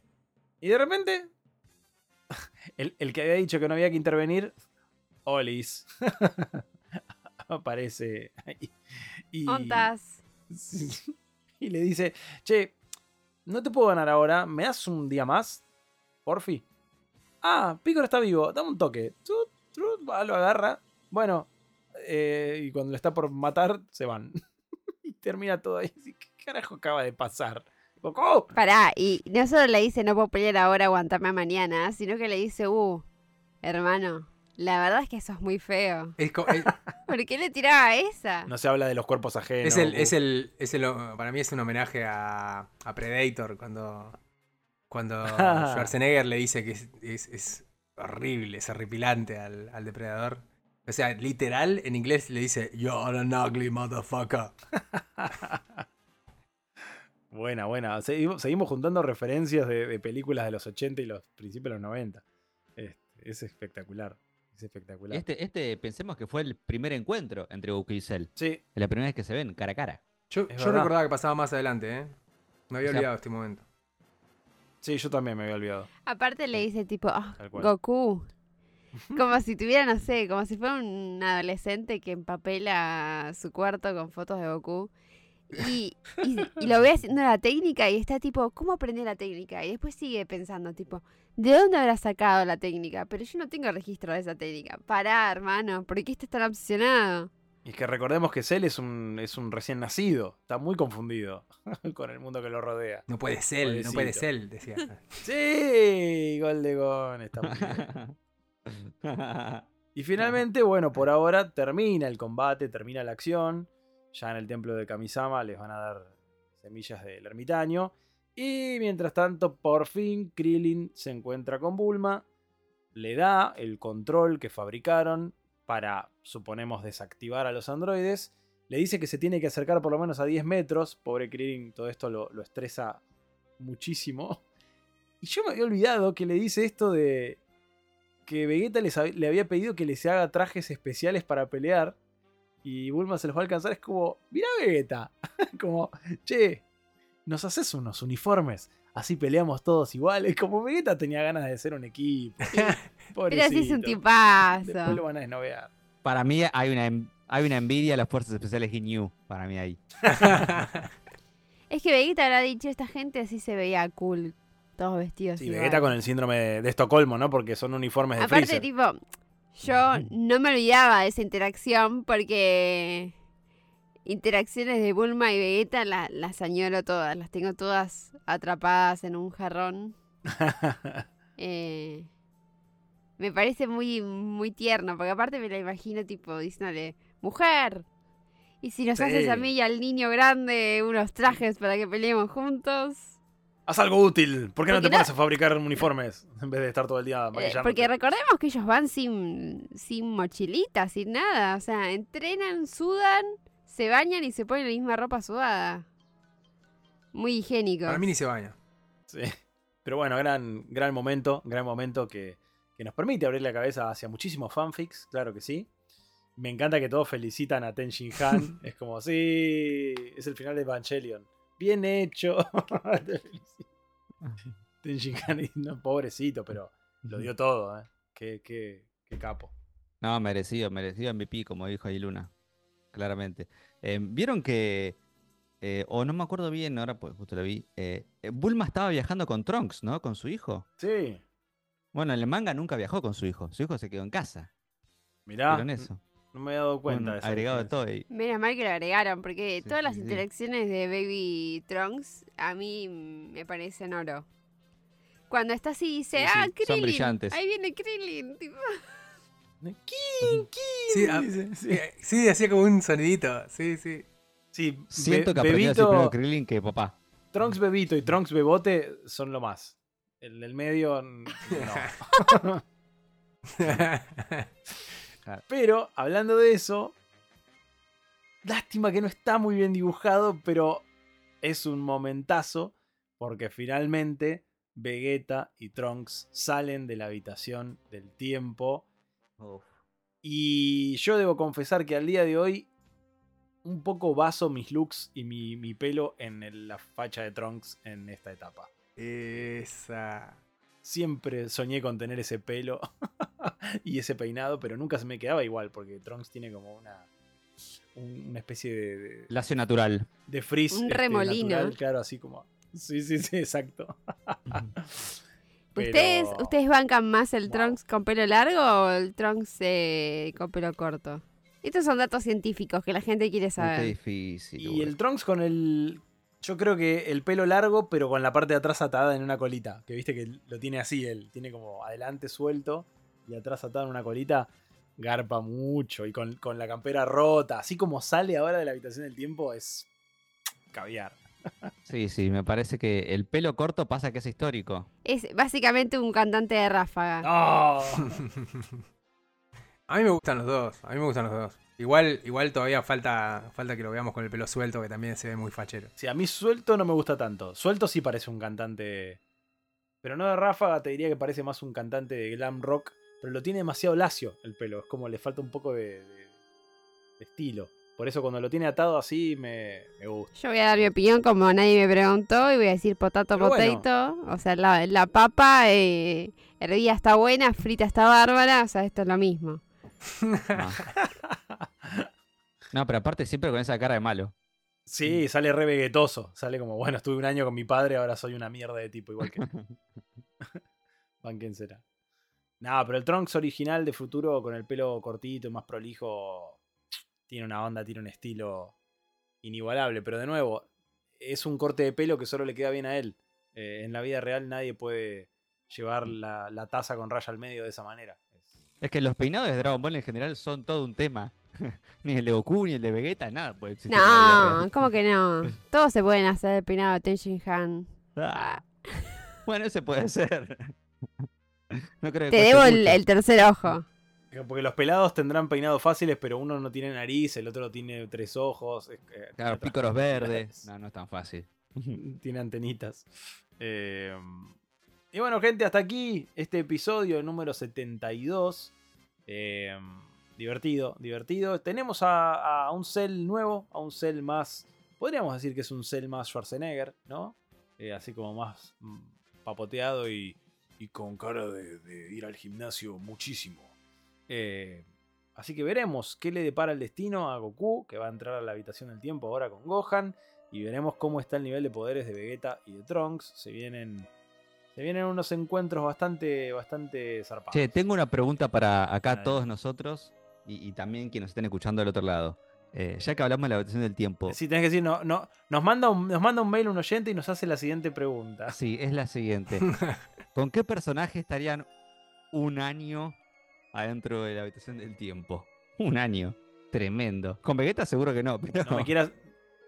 y de repente el, el que había dicho que no había que intervenir, Olis, aparece ahí. Y, ¿Ontas? Y le dice, che, no te puedo ganar ahora, ¿me das un día más? Porfi. Ah, Picoro está vivo, dame un toque. Tut, trut, va, lo agarra. Bueno, eh, y cuando lo está por matar, se van. y termina todo ahí. ¿Qué carajo acaba de pasar? Pará, y no solo le dice no puedo pelear ahora, aguantame mañana, sino que le dice, uh, hermano, la verdad es que eso es muy feo. Es, co- es- ¿Por qué le tiraba esa? No se habla de los cuerpos ajenos. es el, es el, es el- para mí es un homenaje a, a Predator cuando, cuando Schwarzenegger le dice que es, es- es horrible, es horripilante al, al depredador. O sea, literal, en inglés le dice, You're an ugly motherfucker. Buena, buena. Seguimos, seguimos juntando referencias de, de películas de los 80 y los principios de los 90. Este, es espectacular. Es espectacular. Este, este pensemos que fue el primer encuentro entre Goku y Cell. Sí, Es la primera vez que se ven cara a cara. Yo, yo recordaba que pasaba más adelante, ¿eh? Me había O sea, olvidado este momento. Sí, yo también me había olvidado. Aparte le dice tipo, "Ah, Tal cual. Goku. Como si tuviera, no sé, como si fuera un adolescente que empapela su cuarto con fotos de Goku. Y, y, y lo ve haciendo la técnica y está tipo, ¿cómo aprender la técnica? Y después sigue pensando, tipo, ¿de dónde habrá sacado la técnica? Pero yo no tengo registro de esa técnica. Pará, hermano, ¿por qué estás tan obsesionado? Y es que recordemos que Cell es un, es un recién nacido. Está muy confundido con el mundo que lo rodea. No puede ser, no puede ser, decía. Sí, gol de Gon. Está muy bien. Y finalmente, bueno, por ahora termina el combate, termina la acción. Ya en el templo de Kamisama les van a dar semillas del ermitaño. Y mientras tanto, por fin, Krillin se encuentra con Bulma. Le da el control que fabricaron para, suponemos, desactivar a los androides. Le dice que se tiene que acercar por lo menos a 10 metros. Pobre Krillin, todo esto lo, lo estresa muchísimo. Y yo me había olvidado que le dice esto de que Vegeta les hab- le había pedido que les haga trajes especiales para pelear. Y Bulma se los va a alcanzar. Es como, mira Vegeta. como, che, nos haces unos uniformes. Así peleamos todos iguales. Como Vegeta tenía ganas de ser un equipo. Pero sí es un tipazo. Después lo van a desnovear. Para mí hay una, hay una envidia a las fuerzas especiales Ginyu. Para mí ahí. Es que Vegeta habrá dicho, esta gente así se veía cool. Todos vestidos Sí, igual". Vegeta con el síndrome de, de Estocolmo, ¿no? Porque son uniformes de Aparte, Freezer. tipo, yo no me olvidaba de esa interacción porque interacciones de Bulma y Vegeta la- las añoro todas, las tengo todas atrapadas en un jarrón. Eh, me parece muy, muy tierno, porque aparte me la imagino tipo diciéndole, mujer, y si nos Sí. haces a mí y al niño grande unos trajes para que peleemos juntos. Haz algo útil. ¿Por qué no Porque te pones a fabricar uniformes en vez de estar todo el día Eh, maquillándote? porque recordemos que ellos van sin, sin mochilita, sin nada. O sea, entrenan, sudan, se bañan y se ponen la misma ropa sudada. Muy higiénico. Para mí ni se baña. Sí. Pero bueno, gran, gran momento, gran momento que, que nos permite abrir la cabeza hacia muchísimos fanfics, claro que sí. Me encanta que todos felicitan a Ten Shin Han. es como, sí, es el final de Evangelion. Bien hecho. Ten Shin Han, no, pobrecito, pero lo dio todo, ¿eh? Qué, qué, qué capo. No, merecido, merecido MVP, como dijo ahí Luna. Claramente. Eh, Vieron que. eh, o no me acuerdo bien, ahora pues justo lo vi. eh, Bulma estaba viajando con Trunks, ¿no? Con su hijo. Sí, Bueno, en el manga nunca viajó con su hijo. Su hijo se quedó en casa. mirá. ¿Vieron eso? No me he dado cuenta de eso. agregado de todo. y- Menos mal que lo agregaron, porque Sí, todas sí, las sí. interacciones de Baby Trunks a mí me parecen oro. Cuando está así dice, Sí, sí, ah, son Krillin, brillantes. ahí viene Krillin. tipo. ¿Quién? Sí, Dice, sí. Sí, hacía como un sonidito. Sí, sí. Sí, Siento Be- que aprendió a decir primero Krillin que papá. Trunks Bebito y Trunks Bebote son lo más. El del medio, no. Pero, hablando de eso, lástima que no está muy bien dibujado, pero es un momentazo, porque finalmente Vegeta y Trunks salen de la habitación del tiempo. Y yo debo confesar que al día de hoy, un poco baso mis looks y mi, mi pelo en el- la facha de Trunks en esta etapa. Esa. Siempre soñé con tener ese pelo y ese peinado, pero nunca se me quedaba igual, porque Trunks tiene como una, un- una especie de, de, Lacio natural. de frizz. Un este, remolino. natural, claro, así como. Sí, sí, sí, exacto. Pero- ¿Ustedes, ¿Ustedes bancan más el Wow. Trunks con pelo largo o el Trunks eh, con pelo corto? Estos son datos científicos que la gente quiere Qué saber. difícil. Y el Trunks con el. Yo creo que el pelo largo, pero con la parte de atrás atada en una colita. Que viste que lo tiene así él. Tiene como adelante suelto y atrás atado en una colita. Garpa mucho. Y con, con la campera rota. Así como sale ahora de la habitación del tiempo, es. caviar. Sí, sí, me parece que el pelo corto pasa que es histórico. Es básicamente un cantante de ráfaga. A mí me gustan los dos. A mí me gustan los dos. Igual, igual todavía falta, falta que lo veamos con el pelo suelto, que también se ve muy fachero. Sí, a mí suelto no me gusta tanto. Suelto sí parece un cantante. Pero no de ráfaga, te diría que parece más un cantante de glam rock. Pero lo tiene demasiado lacio el pelo. Es como le falta un poco de, de- de estilo. Por eso cuando lo tiene atado así me, me gusta. Yo voy a dar mi opinión como nadie me preguntó y voy a decir potato Pero bueno. potato. O sea, la, la papa eh, hervida está buena, frita está bárbara. O sea, esto es lo mismo. No. No, pero aparte siempre con esa cara de malo. Sí, sale re veguetoso. Sale como, bueno, estuve un año con mi padre, ahora soy una mierda de tipo igual que. Van, ¿quién será? No, pero el Trunks original de futuro con el pelo cortito y más prolijo tiene una onda, tiene un estilo inigualable. Pero de nuevo, es un corte de pelo que solo le queda bien a él. Eh, en la vida real nadie puede llevar la, la taza con raya al medio de esa manera. Es que los peinados de Dragon Ball en general son todo un tema. ni el de Goku ni el de Vegeta, nada puede existir. No. ¿cómo que no? Todos se pueden hacer el peinado de Tenshin Han. Ah. Bueno, ese puede ser. no creo que Te debo el, tercer ojo. Porque los pelados tendrán peinados fáciles, pero uno no tiene nariz, el otro tiene tres ojos. eh, Claro, pícoros verdes. No, no es tan fácil. tiene antenitas. Eh, Y bueno, gente, hasta aquí este episodio número 72. Eh, divertido, divertido. Tenemos a, a un cel nuevo, a un cel más. Podríamos decir que es un cel más Schwarzenegger, ¿no? Eh, así como más mm, papoteado y, y con cara de, de ir al gimnasio muchísimo. Eh, así que veremos qué le depara el destino a Goku, que va a entrar a la habitación del tiempo ahora con Gohan. Y veremos cómo está el nivel de poderes de Vegeta y de Trunks. Se vienen, se vienen unos encuentros bastante, bastante zarpados. Che, tengo una pregunta para acá todos nosotros y, y también quienes estén escuchando del otro lado. Eh, ya que hablamos de la habitación del tiempo, Sí, tenés que decir, no, no, nos, manda un, nos manda un mail un oyente y nos hace la siguiente pregunta. sí, es la siguiente. ¿Con qué personaje estarían un año adentro de la habitación del tiempo? Un año. Tremendo. Con Vegeta seguro que no, pero... No me quieras,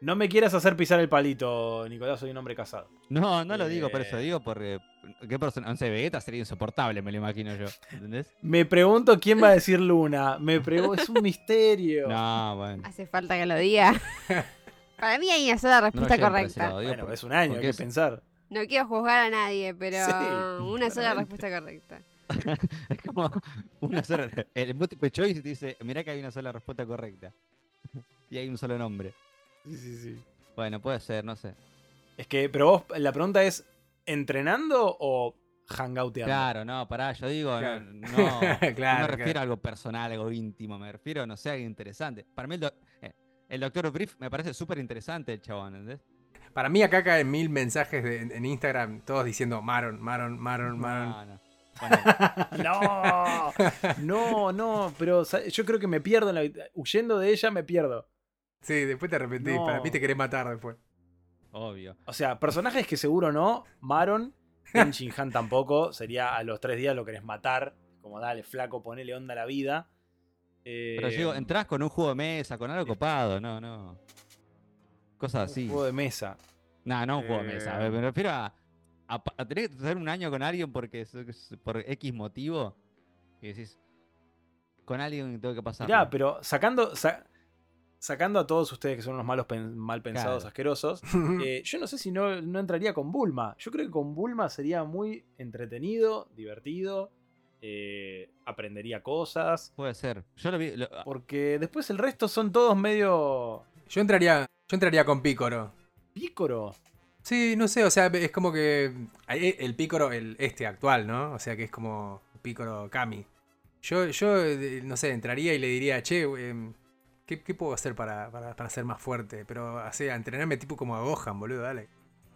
no me quieras hacer pisar el palito, Nicolás, soy un hombre casado. No, no lo digo por eso, Eh. digo por eh, qué persona, no sé, Vegeta sería insoportable, me lo imagino yo, ¿entendés? Me pregunto quién va a decir Luna. Me pregunto, es un misterio. No, bueno. Hace falta que lo diga. Para mí hay una sola No respuesta ese correcta. lado, bueno, por- es un año, hay que es- pensar. No quiero juzgar a nadie, pero Sí, una sola respuesta correcta. Es como una sola. El multiple choice te dice: Mirá que hay una sola respuesta correcta. Y hay un solo nombre. Sí, sí, sí. Bueno, puede ser, no sé. Es que, pero vos, la pregunta es, ¿entrenando o hangouteando? Claro, no, pará, yo digo, no- Claro. no, Claro, no, me refiero claro. a algo personal, algo íntimo, me refiero, no sé, a algo interesante. Para mí el, eh, el doctor Brief me parece súper interesante el chabón, ¿entendés? Para mí acá caen mil mensajes de- en Instagram, todos diciendo Maron, Maron, Maron, Maron. No, no. Bueno, No, no, no, pero yo creo que me pierdo en la Huyendo de ella me pierdo. Sí, después te arrepentís. No. Para mí te querés matar después. obvio. O sea, personajes que seguro no. Maron, Shin Han tampoco. Sería a los tres días lo querés matar. Como dale, flaco, ponele onda a la vida. Eh, Pero yo digo, entrás con un juego de mesa, con algo copado, no, no. Cosas un así. juego de mesa. No, no un juego de mesa. Eh. Me refiero a, a, a tener que estar un año con alguien porque por X motivo. Y decís, con alguien tengo que pasar. Mirá, pero sacando, sa- sacando a todos ustedes que son unos malos pen- mal pensados, Claro. asquerosos, eh, yo no sé si no, no entraría con Bulma. Yo creo que con Bulma sería muy entretenido, divertido, eh, aprendería cosas. Puede ser. Yo lo vi. lo- Porque después el resto son todos medio Yo entraría, yo entraría con Pícoro. pícoro. Sí, no sé, o sea, es como que ahí el Pícoro, el este actual, ¿no? O sea, que es como Pícoro Kami. Yo, yo, eh, no sé, entraría y le diría, che, em, ¿qué, qué puedo hacer para, para, para ser más fuerte? Pero, sea, entrenarme tipo como a Gohan, boludo, dale.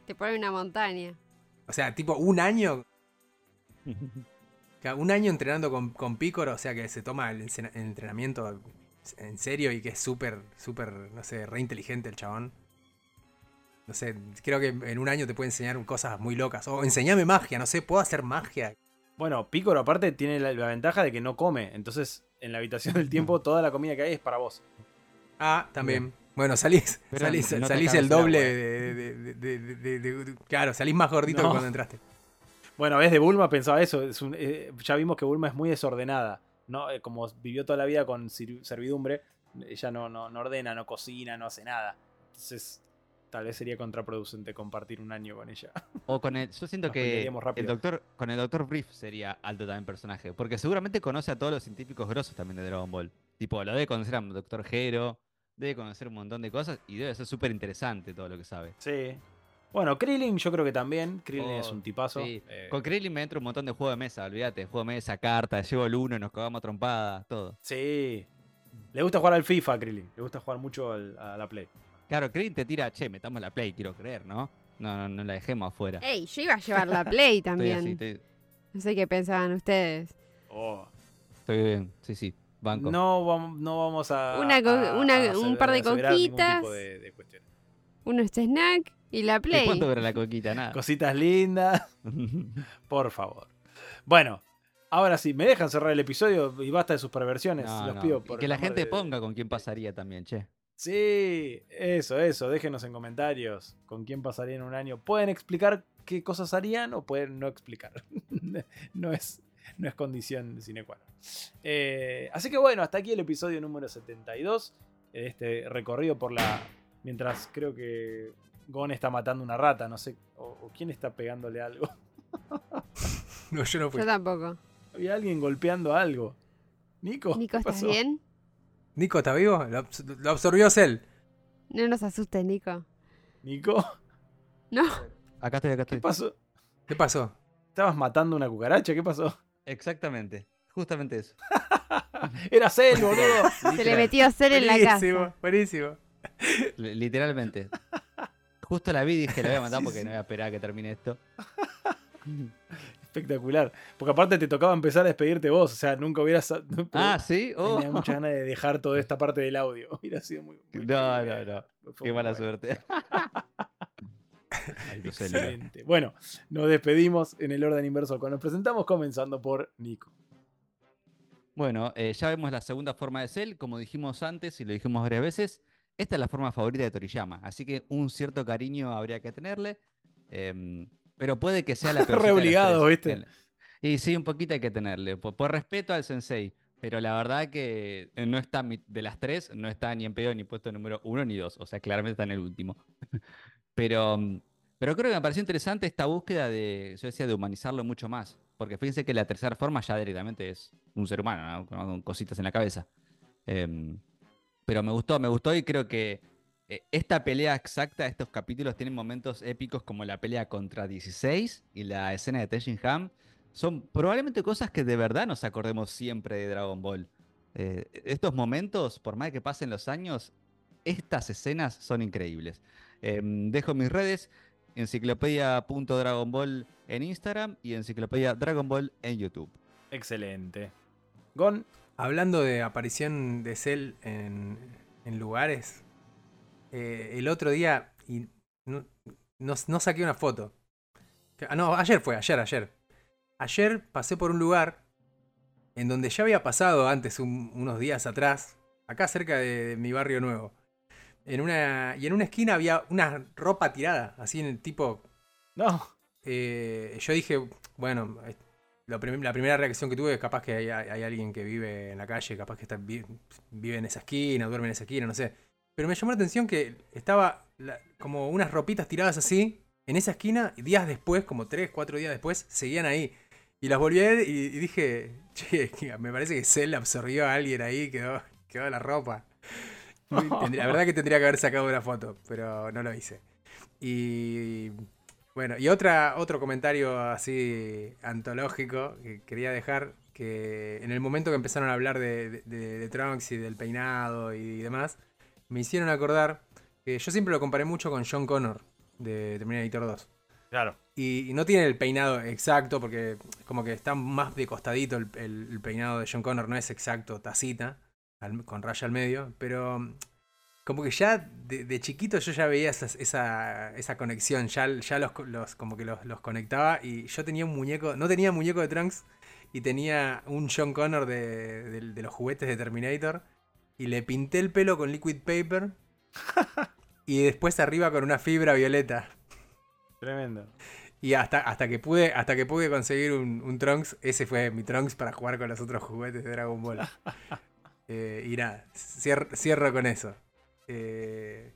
Te pone una montaña. O sea, tipo un año, Un año entrenando con, con Picoro, o sea que se toma el, entrenamiento en serio y que es súper, súper, no sé, re inteligente el chabón. No sé, creo que en un año te puede enseñar cosas muy locas. O enseñame magia, no sé, puedo hacer magia. Bueno, Pícoro aparte tiene la, la ventaja de que no come. Entonces, en la habitación del tiempo, toda la comida que hay es para vos. Ah, también. Bueno, salís, Pero salís, no el doble agua. de, de- de- de- de- de- de- Claro, salís más gordito No. que cuando entraste. Bueno, ves de Bulma pensaba eso. es un- eh, ya vimos que Bulma es muy desordenada. ¿no? Eh, como vivió toda la vida con sir- servidumbre, ella no, no, no ordena, no cocina, no hace nada. Entonces, tal vez sería contraproducente compartir un año con ella. O con el. Yo siento Nos que el doctor, con el doctor Brief sería alto también personaje. Porque seguramente conoce a todos los científicos grosos también de Dragon Ball. Tipo, lo debe conocer a Doctor Hero, debe conocer un montón de cosas y debe ser súper interesante todo lo que sabe. Sí. Bueno, Krillin yo creo que también. Krillin Oh, es un tipazo. sí. Eh, Con Krillin me entra un montón de juego de mesa, olvídate. Juego de mesa, cartas, llevo el uno, nos cagamos trompadas, todo. sí. Le gusta jugar al FIFA a Krillin. Le gusta jugar mucho al- a la Play. Claro, Krillin te tira, che, metamos la play, quiero creer, ¿no? No, no, no la dejemos afuera. Ey, yo iba a llevar la Play Estoy también. así, estoy, No sé qué pensaban ustedes. Oh. estoy bien, sí, sí, banco. No, vam- no vamos a. Una co- a- una- a un par de coquitas. de- de este snack y la ¿Y Play. cuánto dura la coquita? Nada. Cositas lindas. Por favor. Bueno, ahora sí, me dejan cerrar el episodio y basta de sus perversiones. No, los no, pido y por que la gente de- ponga con quién pasaría también, che. Sí, eso, eso. Déjenos en comentarios con quién pasaría en un año. Pueden explicar qué cosas harían o pueden no explicar. no, es, no es condición sine qua non. Eh, así que bueno, hasta aquí el episodio número 72. de Este recorrido por la. Mientras creo que Gon está matando una rata, no sé. O, o quién está pegándole algo. No, yo no fui. Yo tampoco. Había alguien golpeando algo. Nico, Nico, ¿qué ¿estás bien? ¿Nico está vivo? Lo, abs- lo absorbió Cell. No nos asustes, Nico. Nico, No. Acá estoy, acá ¿qué estoy. pasó? ¿Qué pasó? ¿Estabas matando una cucaracha? ¿Qué pasó? Exactamente. Justamente eso. Era Cell, boludo. Se le metió a hacer en la buenísimo, casa. buenísimo. li- Literalmente. Justo la vi y dije, la voy a matar porque no voy a esperar a que termine esto. Espectacular. Porque aparte te tocaba empezar a despedirte vos. O sea, nunca hubieras. Ah, ¿sí? Oh. Tenía muchas ganas de dejar toda esta parte del audio. Hubiera sido muy. muy No, no, no. Qué mala bueno. suerte. Excelente. Bueno, nos despedimos en el orden inverso. Cuando nos presentamos, comenzando por Nico. Bueno, eh, ya vemos la segunda forma de Cell, como dijimos antes y lo dijimos varias veces. Esta es la forma favorita de Toriyama, así que un cierto cariño habría que tenerle. em, pero puede que sea la peorcita de las obligado, tres. ¿viste? Y sí, un poquito hay que tenerle, por, por respeto al sensei. Pero la verdad que no está de las tres, no está ni en pedo ni puesto número uno ni dos. O sea, claramente está en el último. Pero, mm, pero creo que me pareció interesante esta búsqueda de, yo decía, de humanizarlo mucho más. Porque fíjense que la tercera forma ya directamente es un ser humano, ¿no? Con- cositas en la cabeza. Em, pero me gustó, me gustó y creo que eh, esta pelea exacta, estos capítulos tienen momentos épicos como la pelea contra 16 y la escena de Tenshin Han. Son probablemente cosas que de verdad nos acordemos siempre de Dragon Ball. Eh, estos momentos, por más que pasen los años, estas escenas son increíbles. Em, dejo mis redes, enciclopedia.dragonball en Instagram y enciclopedia Dragon Ball en YouTube. Excelente. Gon, Hablando de aparición de Cell en, en lugares, eh, el otro día, y no, no- no saqué una foto. Que- Ah, no, ayer fue, ayer, ayer. Ayer pasé por un lugar en donde ya había pasado antes, un- unos días atrás, acá cerca de, mi barrio nuevo. En una, y en una esquina había una ropa tirada, así en el tipo no. eh, yo dije, bueno, eh, prim- la primera reacción que tuve es capaz que hay, hay alguien que vive en la calle, capaz que está, vi- vive en esa esquina, duerme en esa esquina, no sé. Pero me llamó la atención que estaba la- como unas ropitas tiradas así, en esa esquina, y días después, como tres, cuatro días después, seguían ahí. Y las volví a ver y, y dije, che, me parece que Cell absorbió a alguien ahí y quedó, quedó la ropa. Tendría- la verdad que tendría que haber sacado una foto, pero no lo hice. Y bueno, y otra, otro comentario así antológico que quería dejar, que en el momento que empezaron a hablar de, de, de Trunks y del peinado y demás, me hicieron acordar que yo siempre lo comparé mucho con John Connor de Terminator 2. Claro. Y, y no tiene el peinado exacto, porque como que está más de costadito el, el- el peinado de John Connor, no es exacto, tacita, al- con raya al medio, pero mm, como que ya de, de chiquito yo ya veía esas- esa, esa conexión, ya, ya los, co- los- como que los, los conectaba y yo tenía un muñeco, no tenía muñeco de Trunks y tenía un John Connor de, de- de los juguetes de Terminator y le pinté el pelo con liquid paper y después arriba con una fibra violeta. Tremendo. Y hasta, hasta que pude, hasta que pude conseguir un, un Trunks, ese fue mi Trunks para jugar con los otros juguetes de Dragon Ball. Eh, y nada, cier- cierro con eso. Eh,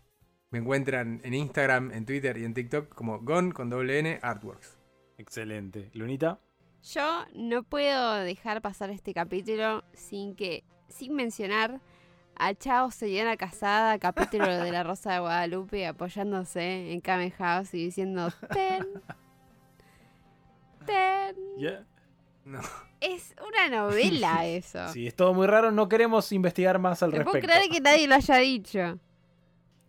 me encuentran en Instagram, en Twitter y en TikTok como Gon con doble N Artworks. Excelente. Lunita. Yo no puedo dejar pasar este capítulo sin que, sin mencionar a Chao Señora Casada, capítulo de La Rosa de Guadalupe, apoyándose en Kame House y diciendo ten, ten. Ya. No. Es una novela eso. Sí, es todo muy raro. No queremos investigar más al No puedo respecto. creer que nadie lo haya dicho.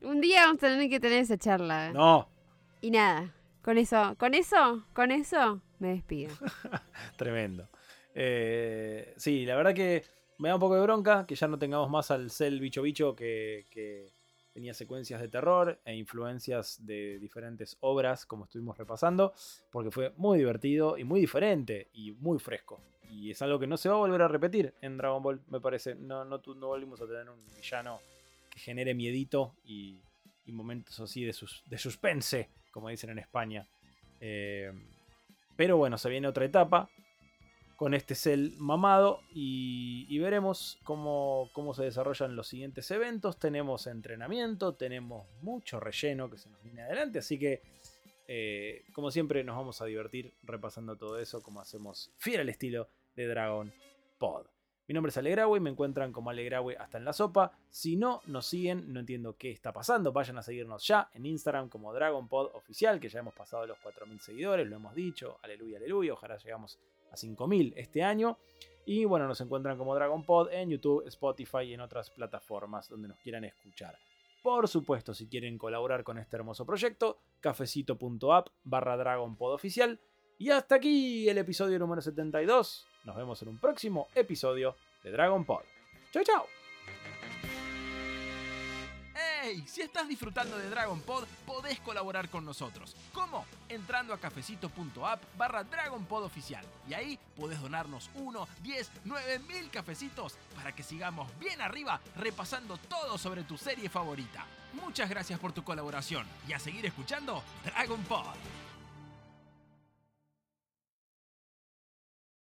Un día vamos a tener que tener esa charla. No. Y nada, con eso, con eso, con eso, me despido. Tremendo. Eh, sí, la verdad que me da un poco de bronca que ya no tengamos más al Cell Bicho Bicho que, que tenía secuencias de terror e influencias de diferentes obras, como estuvimos repasando, porque fue muy divertido y muy diferente y muy fresco. Y es algo que no se va a volver a repetir en Dragon Ball, me parece. No, no, no volvimos a tener un villano que genere miedito y, y momentos así de, sus, de suspense, como dicen en España. Eh, pero bueno, se viene otra etapa con este cel mamado y, veremos cómo, cómo se desarrollan los siguientes eventos. Tenemos entrenamiento, tenemos mucho relleno que se nos viene adelante, así que Eh, como siempre, nos vamos a divertir repasando todo eso, como hacemos fiel al estilo de Dragon Pod. Mi nombre es Alegrawe, me encuentran como Alegrawe hasta en la sopa. Si no nos siguen, no entiendo qué está pasando. Vayan a seguirnos ya en Instagram como DragonPod Oficial, que ya hemos pasado los 4.000 seguidores, lo hemos dicho. Aleluya, aleluya. Ojalá llegamos a 5.000 este año. Y bueno, nos encuentran como DragonPod en YouTube, Spotify y en otras plataformas donde nos quieran escuchar. Por supuesto, si quieren colaborar con este hermoso proyecto, cafecito.app barra DragonPod Oficial. Y hasta aquí el episodio número 72. Nos vemos en un próximo episodio de Dragon Pod. Chau, chau. ¡Hey! Si estás disfrutando de Dragon Pod, podés colaborar con nosotros. ¿Cómo? Entrando a cafecito.app barra Dragon Pod Oficial. Y ahí podés donarnos 1, 10, 9 mil cafecitos para que sigamos bien arriba repasando todo sobre tu serie favorita. Muchas gracias por tu colaboración y a seguir escuchando Dragon Pod.